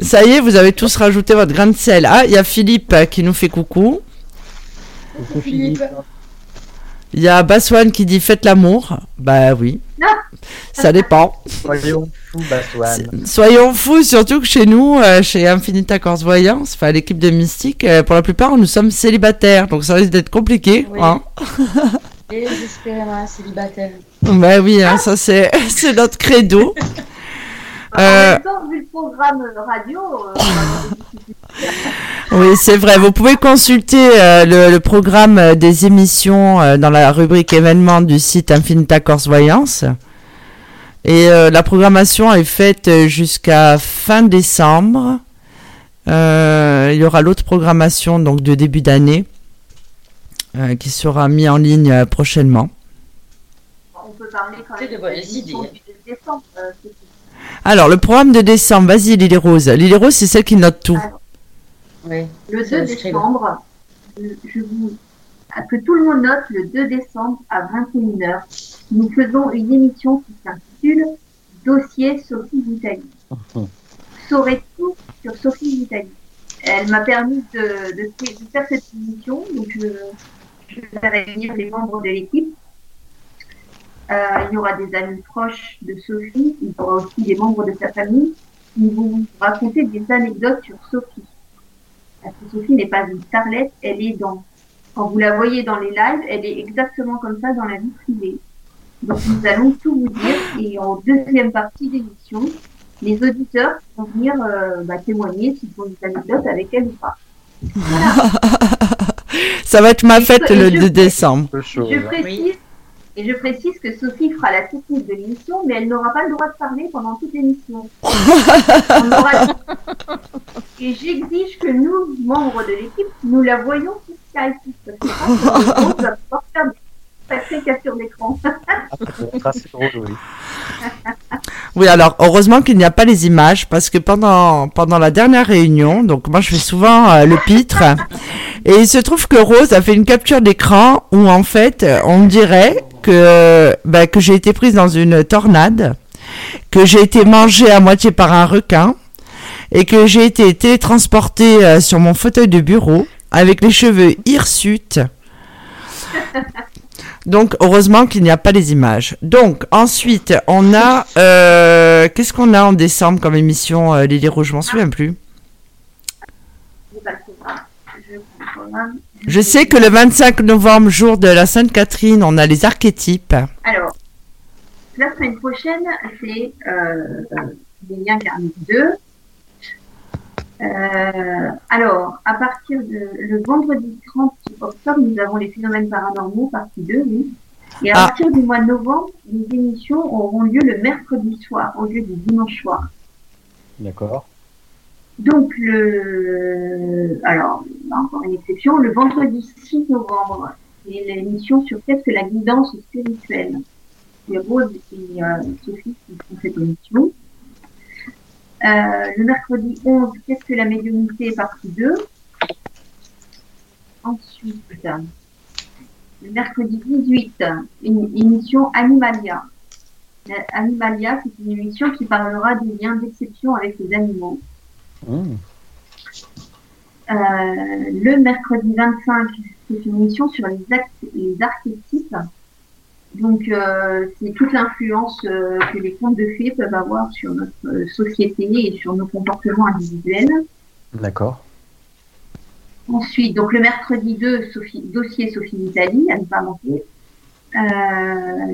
Ça y est, vous avez tous rajouté votre grain de sel. Ah, il y a Philippe euh, qui nous fait coucou.
coucou, Philippe.
Il y a Baswan qui dit faites l'amour. Bah oui. Ça dépend.
Soyons fous, Bassoane.
Soyons fous, surtout que chez nous, euh, chez Infinita Corse Voyance, enfin l'équipe de Mystique, euh, pour la plupart, nous sommes célibataires, donc ça risque d'être compliqué.
Oui.
Hein
Désespérément célibataire.
Bah oui, hein, ça c'est notre credo.
En
Euh,
même temps, vu le programme radio, euh.
Oui, c'est vrai. Vous pouvez consulter euh, le, le programme euh, des émissions dans la rubrique événements du site Infinita Corse Voyance. Et la programmation est faite jusqu'à fin décembre. Il y aura l'autre programmation donc de début d'année qui sera mis en ligne prochainement.
Peut parler quand même
de bonnes
l'émission
idées.
du décembre. euh,
Alors, le programme de décembre, vas-y Lily Rose. Lily Rose, c'est celle qui note tout.
Oui.
Le
C'est
2
inscrit.
décembre, je vous que tout le monde note le 2 décembre à 21h. Nous faisons une émission qui s'intitule Dossier Sophie Vitali. Saurez tout sur Sophie Vitali. Elle m'a permis de, de, de faire cette émission, donc je, je vais réunir les membres de l'équipe. Euh, il y aura des amis proches de Sophie, il y aura aussi des membres de sa famille qui vont vous raconter des anecdotes sur Sophie. Parce que Sophie n'est pas une starlette, elle est dans. Quand vous la voyez dans les lives, elle est exactement comme ça dans la vie privée. Donc nous allons tout vous dire et en deuxième partie d'émission, les auditeurs vont venir euh, bah, témoigner s'ils ont des anecdotes avec elle ou pas.
Ça va être ma
Et
fête
et
le
je-
2 décembre.
Je précise, et je précise que Sophie fera la technique de l'émission, mais elle n'aura pas le droit de parler pendant toute l'émission. Aura- Et j'exige que nous, membres de l'équipe, nous la voyons sur Skype. Parce que ça, on va pouvoir faire des
Ça, c'est drôle, oui.
Oui, alors heureusement qu'il n'y a pas les images parce que pendant pendant la dernière réunion, donc moi je fais souvent euh, le pitre et il se trouve que Rose a fait une capture d'écran où en fait on dirait que bah, que j'ai été prise dans une tornade, que j'ai été mangée à moitié par un requin et que j'ai été télétransportée euh, sur mon fauteuil de bureau avec les cheveux hirsutes. Donc heureusement qu'il n'y a pas les images. Donc ensuite on a euh, qu'est-ce qu'on a en décembre comme émission euh, Lily Rouge, je m'en souviens plus.
Je
sais que le 25 novembre, jour de la Sainte Catherine, on a les archétypes.
Alors, la semaine prochaine, c'est euh, les liens karmiques 2. Euh, alors, à partir de le vendredi 30 octobre, nous avons les phénomènes paranormaux, partie 2, oui. Et à
Ah.
partir du mois de novembre, les émissions auront lieu le mercredi soir au lieu du dimanche soir.
D'accord.
Donc, le, alors, encore une exception, le vendredi 6 novembre, c'est l'émission sur qu'est-ce que la guidance spirituelle. C'est Rose et euh, Sophie qui font cette émission. Euh, le mercredi 11, qu'est-ce que la médiumnité, partie 2. Ensuite, le mercredi 18, une émission Animalia. Animalia, c'est une émission qui parlera des liens d'exception avec les animaux.
Mmh.
Euh, le mercredi 25, c'est une émission sur les, actes, les archétypes. Donc, euh, c'est toute l'influence euh, que les contes de fées peuvent avoir sur notre société et sur nos comportements individuels.
D'accord.
Ensuite, donc le mercredi 2, Sophie, dossier Sophie Vitali, à ne pas manquer. Euh,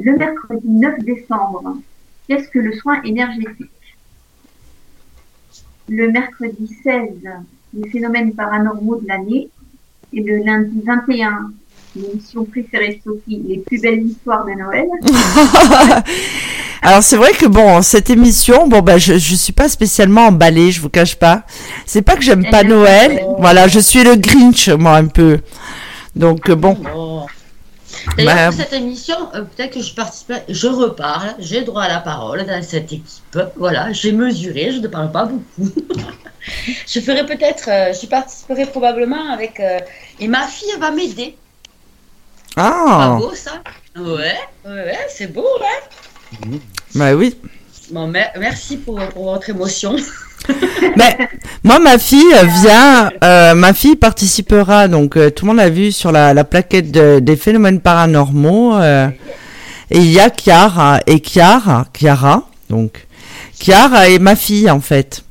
le mercredi 9 décembre, qu'est-ce que le soin énergétique? Le mercredi 16, les phénomènes paranormaux de l'année. Et le lundi 21, l'émission préférée de Sophie, les plus belles histoires de Noël.
Alors c'est vrai que bon, cette émission, bon bah je je suis pas spécialement emballée, je vous cache pas. C'est pas que j'aime pas Noël, voilà, je suis le Grinch moi un peu. Donc euh, bon,
Bon. D'ailleurs,
Bah,
pour cette émission, euh, peut-être que je participe, je reparle, j'ai droit à la parole dans cette équipe. Voilà, j'ai mesuré, je ne parle pas beaucoup. je ferai peut-être, euh, je participerai probablement avec. euh, et ma fille, va m'aider. Pas
ah,
beau ça? Ouais, ouais, ouais, c'est beau, ouais.
Bah oui.
Bon, mer- merci pour, pour votre émotion.
Mais moi, ma fille vient, euh, ma fille participera, donc euh, tout le monde a vu sur la, la plaquette de- des phénomènes paranormaux. euh, et il y a Chiara et Chiara, Chiara, donc Chiara est ma fille en fait.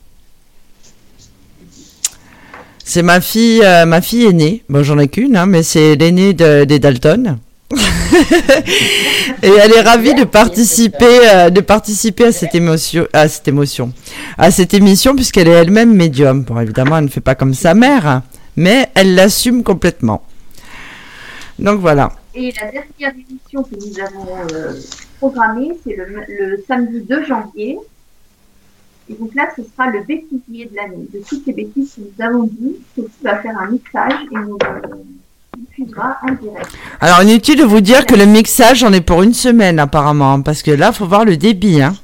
C'est ma fille, ma fille aînée. Bon, j'en ai qu'une, hein, mais c'est l'aînée de- des Dalton. et elle est ravie de participer, euh, de participer à cette émotion, à cette émotion, à cette émission puisqu'elle est elle-même médium. Bon, évidemment, elle ne fait pas comme sa mère, hein, mais elle l'assume complètement. Donc voilà.
Et la dernière émission que nous avons euh, programmée, c'est le, samedi 2 janvier. Et donc là, ce sera le bêtisier de l'année. De toutes les bêtises que nous avons dit, Sophie va faire un mixage et nous.
Alors, inutile de vous dire que le mixage, j'en ai pour une semaine apparemment, hein, parce que là, faut voir le débit. Hein.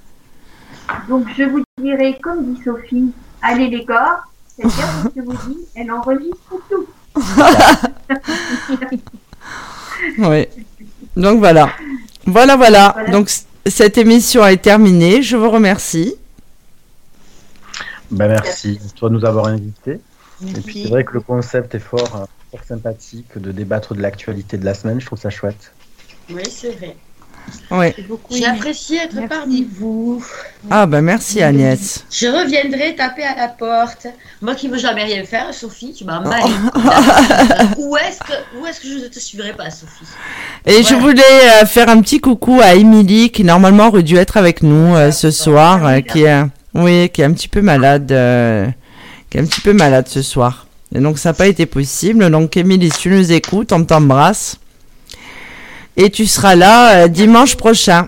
Donc je vous dirai, comme dit Sophie, allez les gars, c'est-à-dire que je vous dis, elle enregistre tout.
Oui. Donc voilà. Voilà, voilà.
Voilà.
Donc cette émission est terminée. Je vous remercie.
Ben merci toi de nous avoir invités. Et puis c'est vrai que le concept est fort, sympathique de débattre de l'actualité de la semaine. Je trouve ça chouette.
Oui, c'est vrai.
Oui.
J'ai apprécié être parmi vous.
Ah ben merci Agnès.
Je reviendrai taper à la porte. Moi qui ne veux jamais rien faire, Sophie, tu m'as mal. où est-ce que, où est-ce que je ne te suivrai pas, Sophie?
Et je voulais euh, faire un petit coucou à Émilie qui normalement aurait dû être avec nous euh, ce soir, euh, qui est oui, qui est un petit peu malade, euh, qui est un petit peu malade ce soir. Et donc ça n'a pas été possible. Donc Émilie, si tu nous écoutes, on t'embrasse. Et tu seras là euh, dimanche prochain.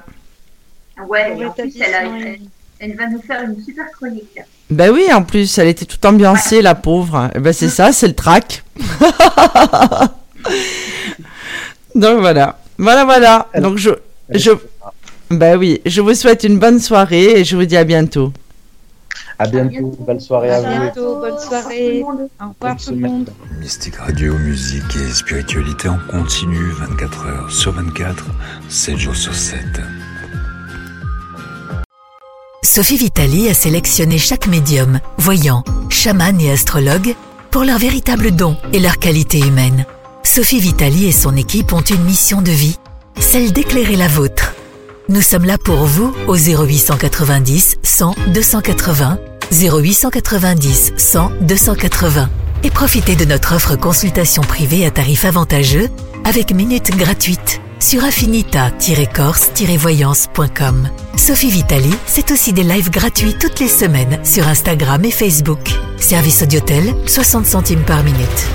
Ouais, et en plus, elle, a- elle, elle va nous faire une super chronique.
Ben oui, en plus, elle était toute ambiancée, la pauvre. Eh ben c'est ça, c'est le trac. Donc voilà. Voilà, voilà. Donc je, je, ben oui, je vous souhaite une bonne soirée et je vous dis à bientôt.
À bientôt. Belle soirée à
À
vous.
bientôt, bonne soirée. Au revoir
Bonne
tout le monde.
Mystique Radio, musique et spiritualité en continu, 24 heures sur 24, 7 jours sur 7.
Sophie Vitali a sélectionné chaque médium, voyant, chaman et astrologue pour leur véritable don et leur qualité humaine. Sophie Vitali et son équipe ont une mission de vie, celle d'éclairer la vôtre. Nous sommes là pour vous au 0890 100 280, 0890 100 280. et profitez de notre offre consultation privée à tarif avantageux avec minutes gratuites sur affinita-corse-voyance.com. Sophie Vitali, c'est aussi des lives gratuits toutes les semaines sur Instagram et Facebook. Service Audiotel, 60 centimes par minute.